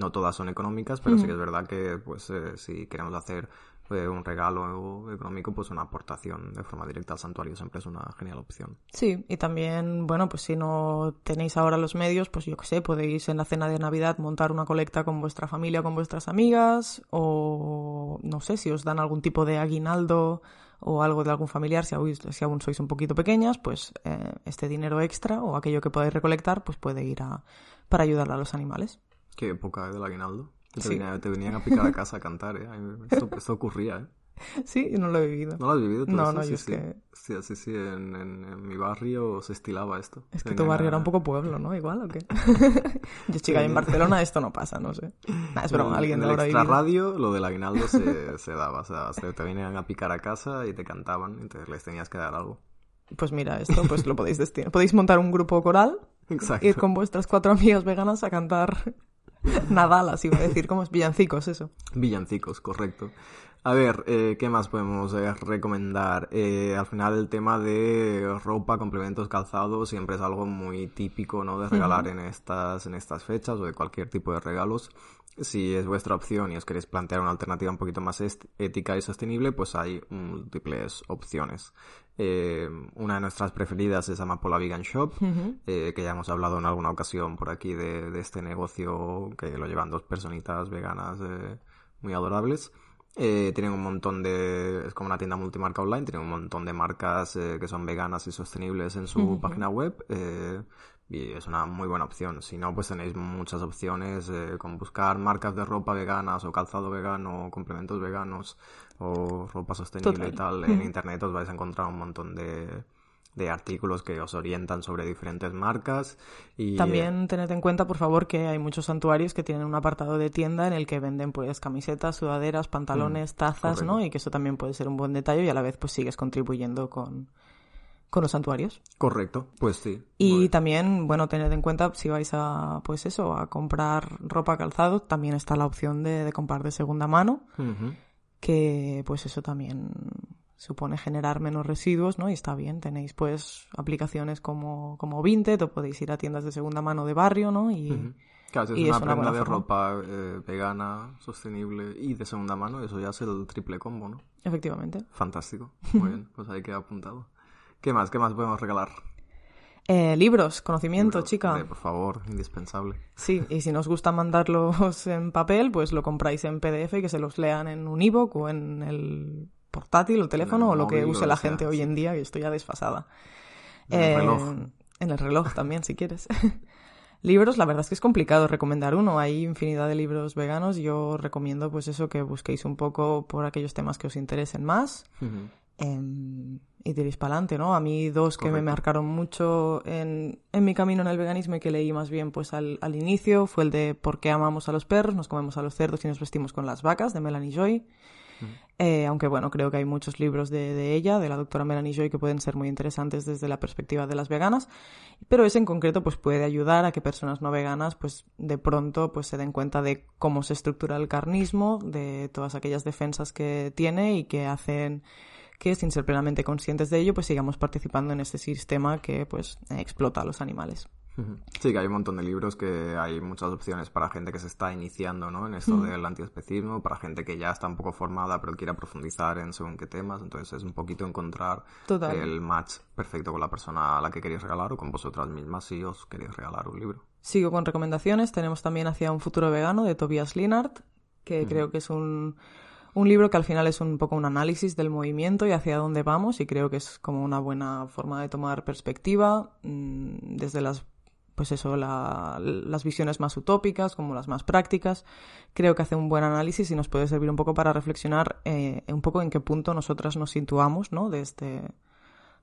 No todas son económicas, pero sí que es verdad que pues eh, si queremos hacer eh, un regalo económico, pues una aportación de forma directa al santuario siempre es una genial opción. Sí, y también, bueno, pues si no tenéis ahora los medios, pues yo qué sé, podéis en la cena de Navidad montar una colecta con vuestra familia, con vuestras amigas, o no sé, si os dan algún tipo de aguinaldo o algo de algún familiar, si aún, si aún sois un poquito pequeñas, pues eh, este dinero extra o aquello que podáis recolectar, pues puede ir a, para ayudar a los animales. Qué época del aguinaldo. Te, venían a picar a casa a cantar, ¿eh? Esto, ocurría, ¿eh? Sí, no lo he vivido. ¿No lo has vivido? no, no, sí, yo es que... Sí, sí, sí, en, en, mi barrio se estilaba esto. Es que tu barrio era un poco pueblo, ¿no? Igual, ¿o qué? yo, chica, en Barcelona esto no pasa, no sé. Nah, es broma, alguien en el extra radio lo del aguinaldo se, se daba, o sea, te venían a picar a casa y te cantaban, entonces les tenías que dar algo. Pues mira, esto pues lo podéis destinar. Podéis montar un grupo coral, Exacto. ir con vuestras cuatro amigas veganas a cantar Nadal, así iba a decir, como es villancicos, eso. Villancicos, correcto. A ver, eh, ¿qué más podemos eh, recomendar? Eh, al final el tema de ropa, complementos, calzados siempre es algo muy típico, ¿no? De regalar en estas, en estas fechas o de cualquier tipo de regalos. Si es vuestra opción y os queréis plantear una alternativa un poquito más ética y sostenible, pues hay múltiples opciones. Eh, una de nuestras preferidas es Amapola Vegan Shop, eh, que ya hemos hablado en alguna ocasión por aquí de, este negocio que lo llevan dos personitas veganas eh, muy adorables. Tienen un montón de... es como una tienda multimarca online, tienen un montón de marcas que son veganas y sostenibles en su página web y es una muy buena opción. Si no, pues tenéis muchas opciones eh, con buscar marcas de ropa veganas o calzado vegano o complementos veganos o ropa sostenible y tal. En internet os vais a encontrar un montón de, de artículos que os orientan sobre diferentes marcas. Y, También tened en cuenta, por favor, que hay muchos santuarios que tienen un apartado de tienda en el que venden pues camisetas, sudaderas, pantalones, mm, tazas, ¿no? Y que eso también puede ser un buen detalle y a la vez pues sigues contribuyendo con con los santuarios. Correcto, pues sí. Y también, bueno, tened en cuenta si vais a, pues eso, a comprar ropa calzado, también está la opción de, comprar de segunda mano, que pues eso también supone generar menos residuos, ¿no? Y está bien, tenéis pues aplicaciones como, como Vinted o podéis ir a tiendas de segunda mano de barrio, ¿no? Y, Claro, si es una prenda de ropa eh, vegana, sostenible y de segunda mano, eso ya es el triple combo, ¿no? Efectivamente. Fantástico. Muy bien, pues ahí queda apuntado. ¿Qué más? ¿Qué más podemos regalar? Eh, libros, conocimiento, chica. por favor, indispensable. Sí, y si nos gusta mandarlos en papel, pues lo compráis en PDF y que se los lean en un ebook o en el portátil o teléfono o lo que use la gente hoy en día, que estoy ya desfasada. En el reloj. Eh, en el reloj también, si quieres. libros, la verdad es que es complicado recomendar uno. Hay infinidad de libros veganos. Yo recomiendo, pues eso, que busquéis un poco por aquellos temas que os interesen más y diréis para adelante, ¿no? A mí dos que me marcaron mucho en, en, mi camino en el veganismo y que leí más bien pues al, al, inicio fue el de ¿Por qué amamos a los perros? Nos comemos a los cerdos y nos vestimos con las vacas de Melanie Joy. Eh, aunque bueno, creo que hay muchos libros de, ella, de la doctora Melanie Joy, que pueden ser muy interesantes desde la perspectiva de las veganas, pero ese en concreto pues puede ayudar a que personas no veganas pues de pronto pues se den cuenta de cómo se estructura el carnismo, de todas aquellas defensas que tiene y que hacen que sin ser plenamente conscientes de ello pues sigamos participando en este sistema que pues explota a los animales. Sí, que hay un montón de libros que hay muchas opciones para gente que se está iniciando ¿no? en esto Mm. del antiespecismo, para gente que ya está un poco formada pero quiera profundizar en según qué temas. Entonces es un poquito encontrar Total. el match perfecto con la persona a la que queréis regalar o con vosotras mismas si os queréis regalar un libro. Sigo con recomendaciones. Tenemos también Hacia un futuro vegano de Tobias Linhart, que creo que es un, un libro que al final es un poco un análisis del movimiento y hacia dónde vamos y creo que es como una buena forma de tomar perspectiva mm, desde las pues eso, la- las visiones más utópicas como las más prácticas. Creo que hace un buen análisis y nos puede servir un poco para reflexionar eh, un poco en qué punto nosotras nos situamos, ¿no? De este,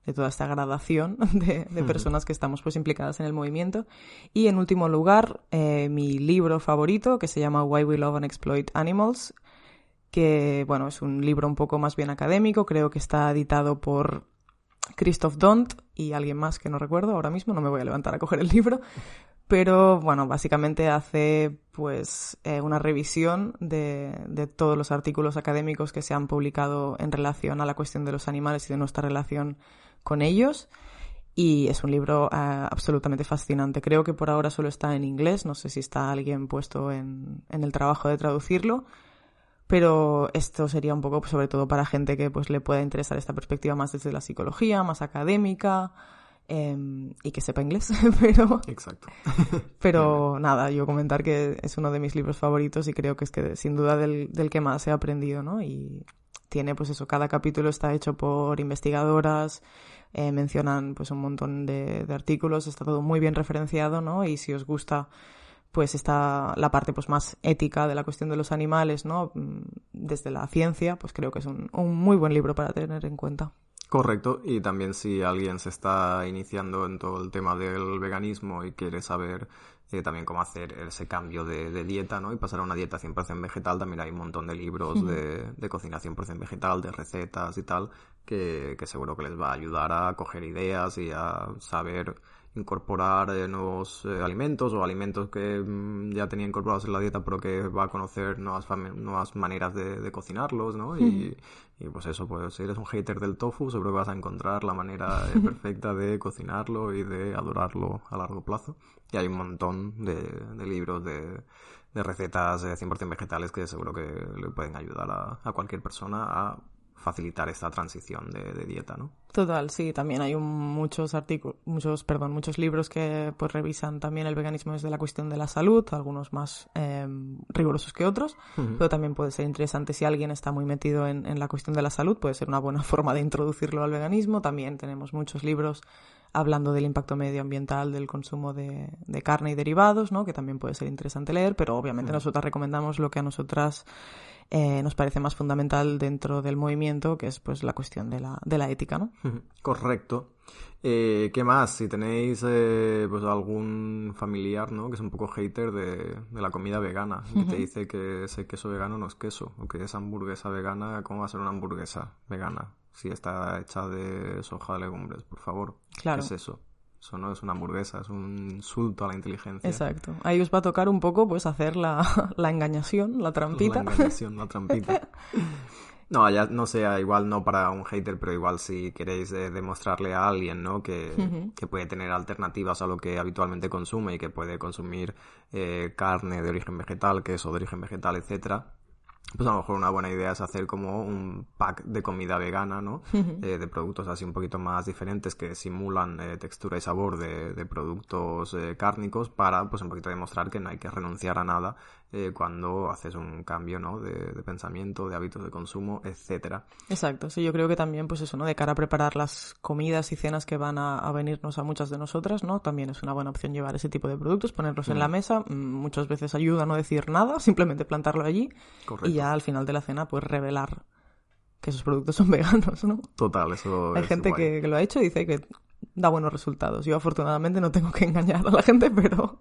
de toda esta gradación de, de personas que estamos pues implicadas en el movimiento. Y en último lugar, eh, mi libro favorito, que se llama Why We Love and Exploit Animals, que bueno, es un libro un poco más bien académico, creo que está editado por Christoph Dont y alguien más que no recuerdo ahora mismo, no me voy a levantar a coger el libro, pero bueno, básicamente hace pues eh, una revisión de, de todos los artículos académicos que se han publicado en relación a la cuestión de los animales y de nuestra relación con ellos. Y es un libro eh, absolutamente fascinante. Creo que por ahora solo está en inglés. No sé si está alguien puesto en, en el trabajo de traducirlo. Pero esto sería un poco, pues, sobre todo para gente que pues le pueda interesar esta perspectiva más desde la psicología, más académica em, y que sepa inglés. pero Exacto. pero nada, yo comentar que es uno de mis libros favoritos y creo que es que sin duda del, del que más he aprendido, ¿no? Y tiene pues eso, cada capítulo está hecho por investigadoras, eh, mencionan pues un montón de, de artículos, está todo muy bien referenciado, ¿no? Y si os gusta pues está la parte pues más ética de la cuestión de los animales, ¿no? Mm, Desde la ciencia, pues creo que es un, un muy buen libro para tener en cuenta. Correcto, y también si alguien se está iniciando en todo el tema del veganismo y quiere saber eh, también cómo hacer ese cambio de, de dieta, ¿no? Y pasar a una dieta 100% vegetal, también hay un montón de libros de, de cocina 100% vegetal, de recetas y tal, que, que seguro que les va a ayudar a coger ideas y a saber incorporar eh, nuevos eh, alimentos o alimentos que mm, ya tenía incorporados en la dieta pero que va a conocer nuevas, nuevas maneras de, de cocinarlos, ¿no? Y, y pues eso, pues si eres un hater del tofu, seguro que vas a encontrar la manera eh, perfecta de cocinarlo y de adorarlo a largo plazo. Y hay un montón de, de libros de, de recetas eh, 100% vegetales que seguro que le pueden ayudar a, a cualquier persona a facilitar esta transición de, de dieta, ¿no? Total, sí, también hay un- muchos artículos, muchos, perdón, muchos libros que pues revisan también el veganismo desde la cuestión de la salud, algunos más eh, rigurosos que otros, pero también puede ser interesante si alguien está muy metido en, en la cuestión de la salud, puede ser una buena forma de introducirlo al veganismo. También tenemos muchos libros hablando del impacto medioambiental del consumo de, de carne y derivados, ¿no? Que también puede ser interesante leer, pero obviamente nosotras recomendamos lo que a nosotras eh, nos parece más fundamental dentro del movimiento, que es pues la cuestión de la, de la ética, ¿no? Correcto. Eh, ¿Qué más? Si tenéis eh, pues algún familiar, ¿no? Que es un poco hater de, de la comida vegana, que te dice que ese queso vegano no es queso, o que esa hamburguesa vegana, ¿cómo va a ser una hamburguesa vegana? Si está hecha de soja de legumbres, por favor. Claro. ¿Qué es eso? Eso no es una hamburguesa, es un insulto a la inteligencia. Exacto. Ahí os va a tocar un poco pues hacer la, la engañación, la trampita. La engañación, la trampita. No, ya no sea igual no para un hater, pero igual si queréis eh, demostrarle a alguien, ¿no? Que, que puede tener alternativas a lo que habitualmente consume y que puede consumir eh, carne de origen vegetal, queso de origen vegetal, etcétera. Pues a lo mejor una buena idea es hacer como un pack de comida vegana, ¿no? Eh, de productos así un poquito más diferentes que simulan eh, textura y sabor de, de productos eh, cárnicos para pues un poquito demostrar que no hay que renunciar a nada eh, cuando haces un cambio, ¿no? De, de pensamiento, de hábitos de consumo, etcétera. Exacto. Sí, yo creo que también, pues eso, ¿no? De cara a preparar las comidas y cenas que van a, a venirnos a muchas de nosotras, ¿no? También es una buena opción llevar ese tipo de productos, ponerlos en la mesa. Mm, Muchas veces ayuda a no decir nada, simplemente plantarlo allí. Correcto. Y ya al final de la cena, pues revelar que esos productos son veganos, ¿no? Total, eso Hay es gente que lo ha hecho y dice que da buenos resultados. Yo afortunadamente no tengo que engañar a la gente, pero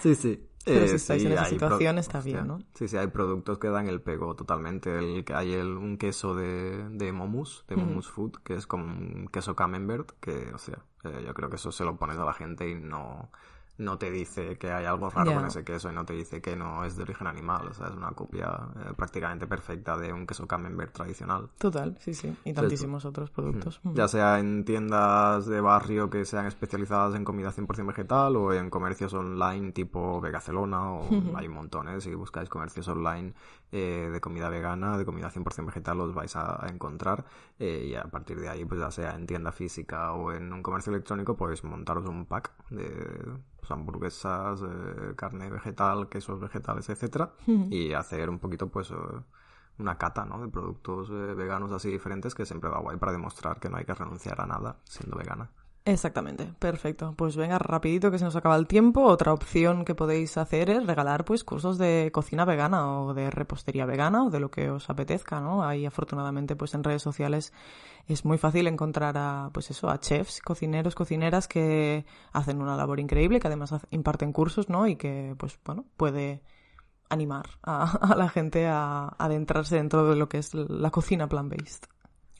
Sí, sí. Pero Eh, si estáis sí, en esa situación está bien, ¿no? Sí, sí, hay productos que dan el pego totalmente. El, hay el, un queso de, de Momus, de Momus Food, que es como un queso camembert, que, o sea, eh, yo creo que eso se lo pones a la gente y no, no te dice que hay algo raro con ese queso y no te dice que no es de origen animal. O sea, es una copia eh, prácticamente perfecta de un queso camembert tradicional. Total, sí, sí. Y tantísimos otros productos. Mm. Ya sea en tiendas de barrio que sean especializadas en comida 100% vegetal o en comercios online tipo Vegacelona o hay montones. Si buscáis comercios online eh, de comida vegana, de comida 100% vegetal, los vais a, a encontrar. eh, y a partir de ahí, pues ya sea en tienda física o en un comercio electrónico, podéis montaros un pack de pues, hamburguesas, eh, carne vegetal, quesos vegetales, etcétera, y hacer un poquito, pues... eh, una cata, ¿no? De productos eh, veganos así diferentes que siempre va guay para demostrar que no hay que renunciar a nada siendo vegana. Exactamente, perfecto. Pues venga, rapidito que se nos acaba el tiempo. Otra opción que podéis hacer es regalar pues cursos de cocina vegana o de repostería vegana o de lo que os apetezca, ¿no? Ahí afortunadamente pues en redes sociales es muy fácil encontrar a pues eso, a chefs, cocineros, cocineras que hacen una labor increíble, que además imparten cursos, ¿no? Y que pues bueno, puede animar a, a la gente a adentrarse dentro de lo que es la cocina plant-based.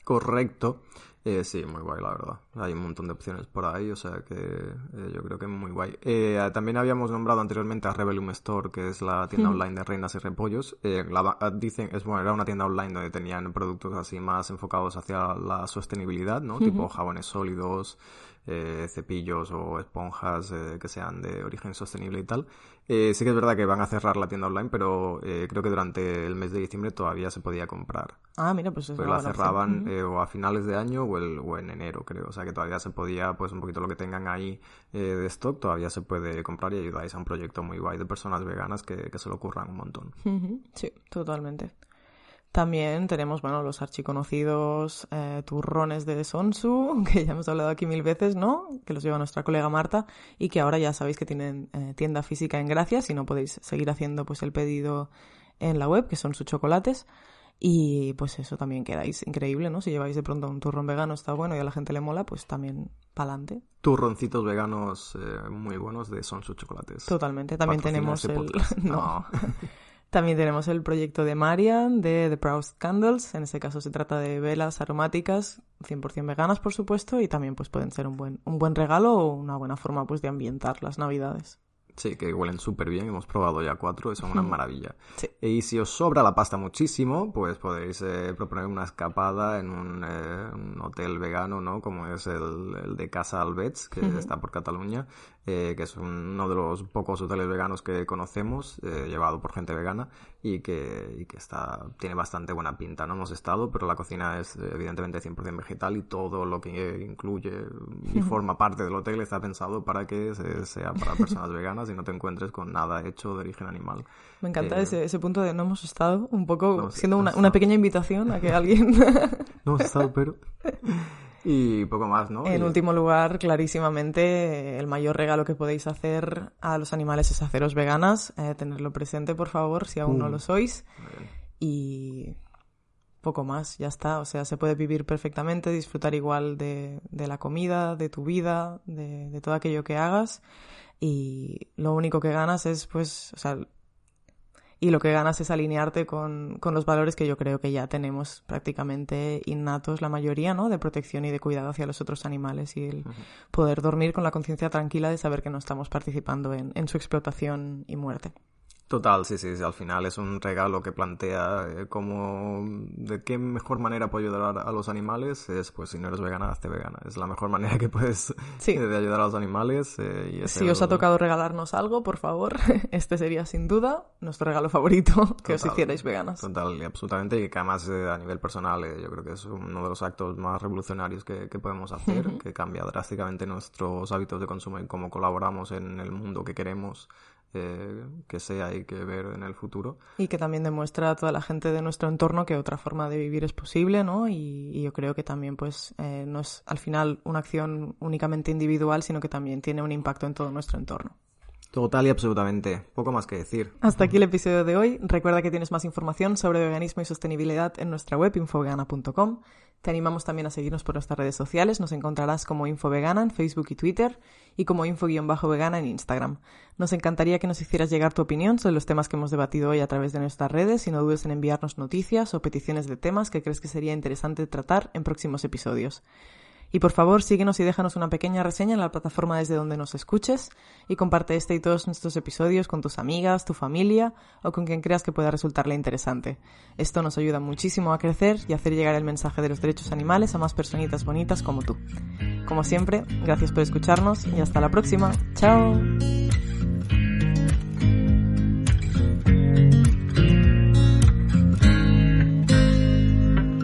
Correcto. Eh, sí, muy guay, la verdad. Hay un montón de opciones por ahí, o sea que eh, yo creo que es muy guay. Eh, también habíamos nombrado anteriormente a Rebellium Store, que es la tienda online de reinas y repollos. Eh, la ba- dicen, es bueno, era una tienda online donde tenían productos así más enfocados hacia la sostenibilidad, ¿no? Tipo jabones sólidos, eh, cepillos o esponjas eh, que sean de origen sostenible y tal. Eh, sí que es verdad que van a cerrar la tienda online, pero eh, creo que durante el mes de diciembre todavía se podía comprar. Ah, mira, pues es Pues una la cerraban eh, o a finales de año o, el, o en enero, creo. O sea que todavía se podía, pues un poquito lo que tengan ahí eh, de stock, todavía se puede comprar y ayudáis a un proyecto muy guay de personas veganas que, que se lo ocurran un montón. Sí, totalmente. También tenemos, bueno, los archiconocidos eh, turrones de Sonsu, que ya hemos hablado aquí mil veces, ¿no? Que los lleva nuestra colega Marta y que ahora ya sabéis que tienen eh, tienda física en Gracia, si no podéis seguir haciendo pues el pedido en la web, que son sus chocolates. Y pues eso también quedáis increíble, ¿no? Si lleváis de pronto un turrón vegano, está bueno y a la gente le mola, pues también pa'lante. Turroncitos veganos eh, muy buenos de Son sus chocolates. Totalmente. También tenemos este el... no. También tenemos el proyecto de Marian de The Proud Candles. En este caso se trata de velas aromáticas, 100% veganas, por supuesto, y también pues pueden ser un buen, un buen regalo o una buena forma pues de ambientar las navidades. Sí, que huelen súper bien. Hemos probado ya cuatro y son una maravilla. Sí. Y si os sobra la pasta muchísimo, pues podéis eh, proponer una escapada en un, eh, un hotel vegano, ¿no? Como es el, el de Casa Albets, que está por Cataluña, eh, que es uno de los pocos hoteles veganos que conocemos, eh, llevado por gente vegana, y que, y que está, tiene bastante buena pinta. No hemos estado, pero la cocina es evidentemente 100% vegetal y todo lo que incluye y forma parte del hotel está pensado para que se- sea para personas veganas y no te encuentres con nada hecho de origen animal. Me encanta Eh, ese, ese punto de no hemos estado, un poco No, siendo no una, pequeña invitación a que alguien... No hemos estado, pero... Y poco más, ¿no? En Y- último lugar, clarísimamente, el mayor regalo que podéis hacer a los animales es haceros veganas. Eh, tenerlo presente, por favor, si aún no Pum. lo sois. Y poco más, ya está. O sea, se puede vivir perfectamente, disfrutar igual de, de la comida, de tu vida, de, de todo aquello que hagas. Y lo único que ganas es, pues, o sea, y lo que ganas es alinearte con, con los valores que yo creo que ya tenemos prácticamente innatos la mayoría, ¿no? De protección y de cuidado hacia los otros animales y el poder dormir con la conciencia tranquila de saber que no estamos participando en, en su explotación y muerte. Total, sí, sí, sí, al final es un regalo que plantea eh, como de qué mejor manera puedo ayudar a los animales es pues si no eres vegana, hazte vegana. Es la mejor manera que puedes Sí. eh, de ayudar a los animales. eh, y Si el- os ha tocado regalarnos algo, por favor, este sería sin duda nuestro regalo favorito que os hicierais veganas. Total, y absolutamente, y que además eh, a nivel personal eh, yo creo que es uno de los actos más revolucionarios que, que podemos hacer, que cambia drásticamente nuestros hábitos de consumo y cómo colaboramos en el mundo que queremos que sea y que ver en el futuro. Y que también demuestra a toda la gente de nuestro entorno que otra forma de vivir es posible, ¿no? Y, y yo creo que también, pues, eh, no es al final una acción únicamente individual, sino que también tiene un impacto en todo nuestro entorno. Total y absolutamente. Poco más que decir. Hasta aquí el episodio de hoy. Recuerda que tienes más información sobre veganismo y sostenibilidad en nuestra web infovegana.com. Te animamos también a seguirnos por nuestras redes sociales. Nos encontrarás como Info Vegana en Facebook y Twitter y como Info-Vegana en Instagram. Nos encantaría que nos hicieras llegar tu opinión sobre los temas que hemos debatido hoy a través de nuestras redes y no dudes en enviarnos noticias o peticiones de temas que crees que sería interesante tratar en próximos episodios. Y por favor, síguenos y déjanos una pequeña reseña en la plataforma desde donde nos escuches y comparte este y todos nuestros episodios con tus amigas, tu familia o con quien creas que pueda resultarle interesante. Esto nos ayuda muchísimo a crecer y hacer llegar el mensaje de los derechos animales a más personitas bonitas como tú. Como siempre, gracias por escucharnos y hasta la próxima. ¡Chao!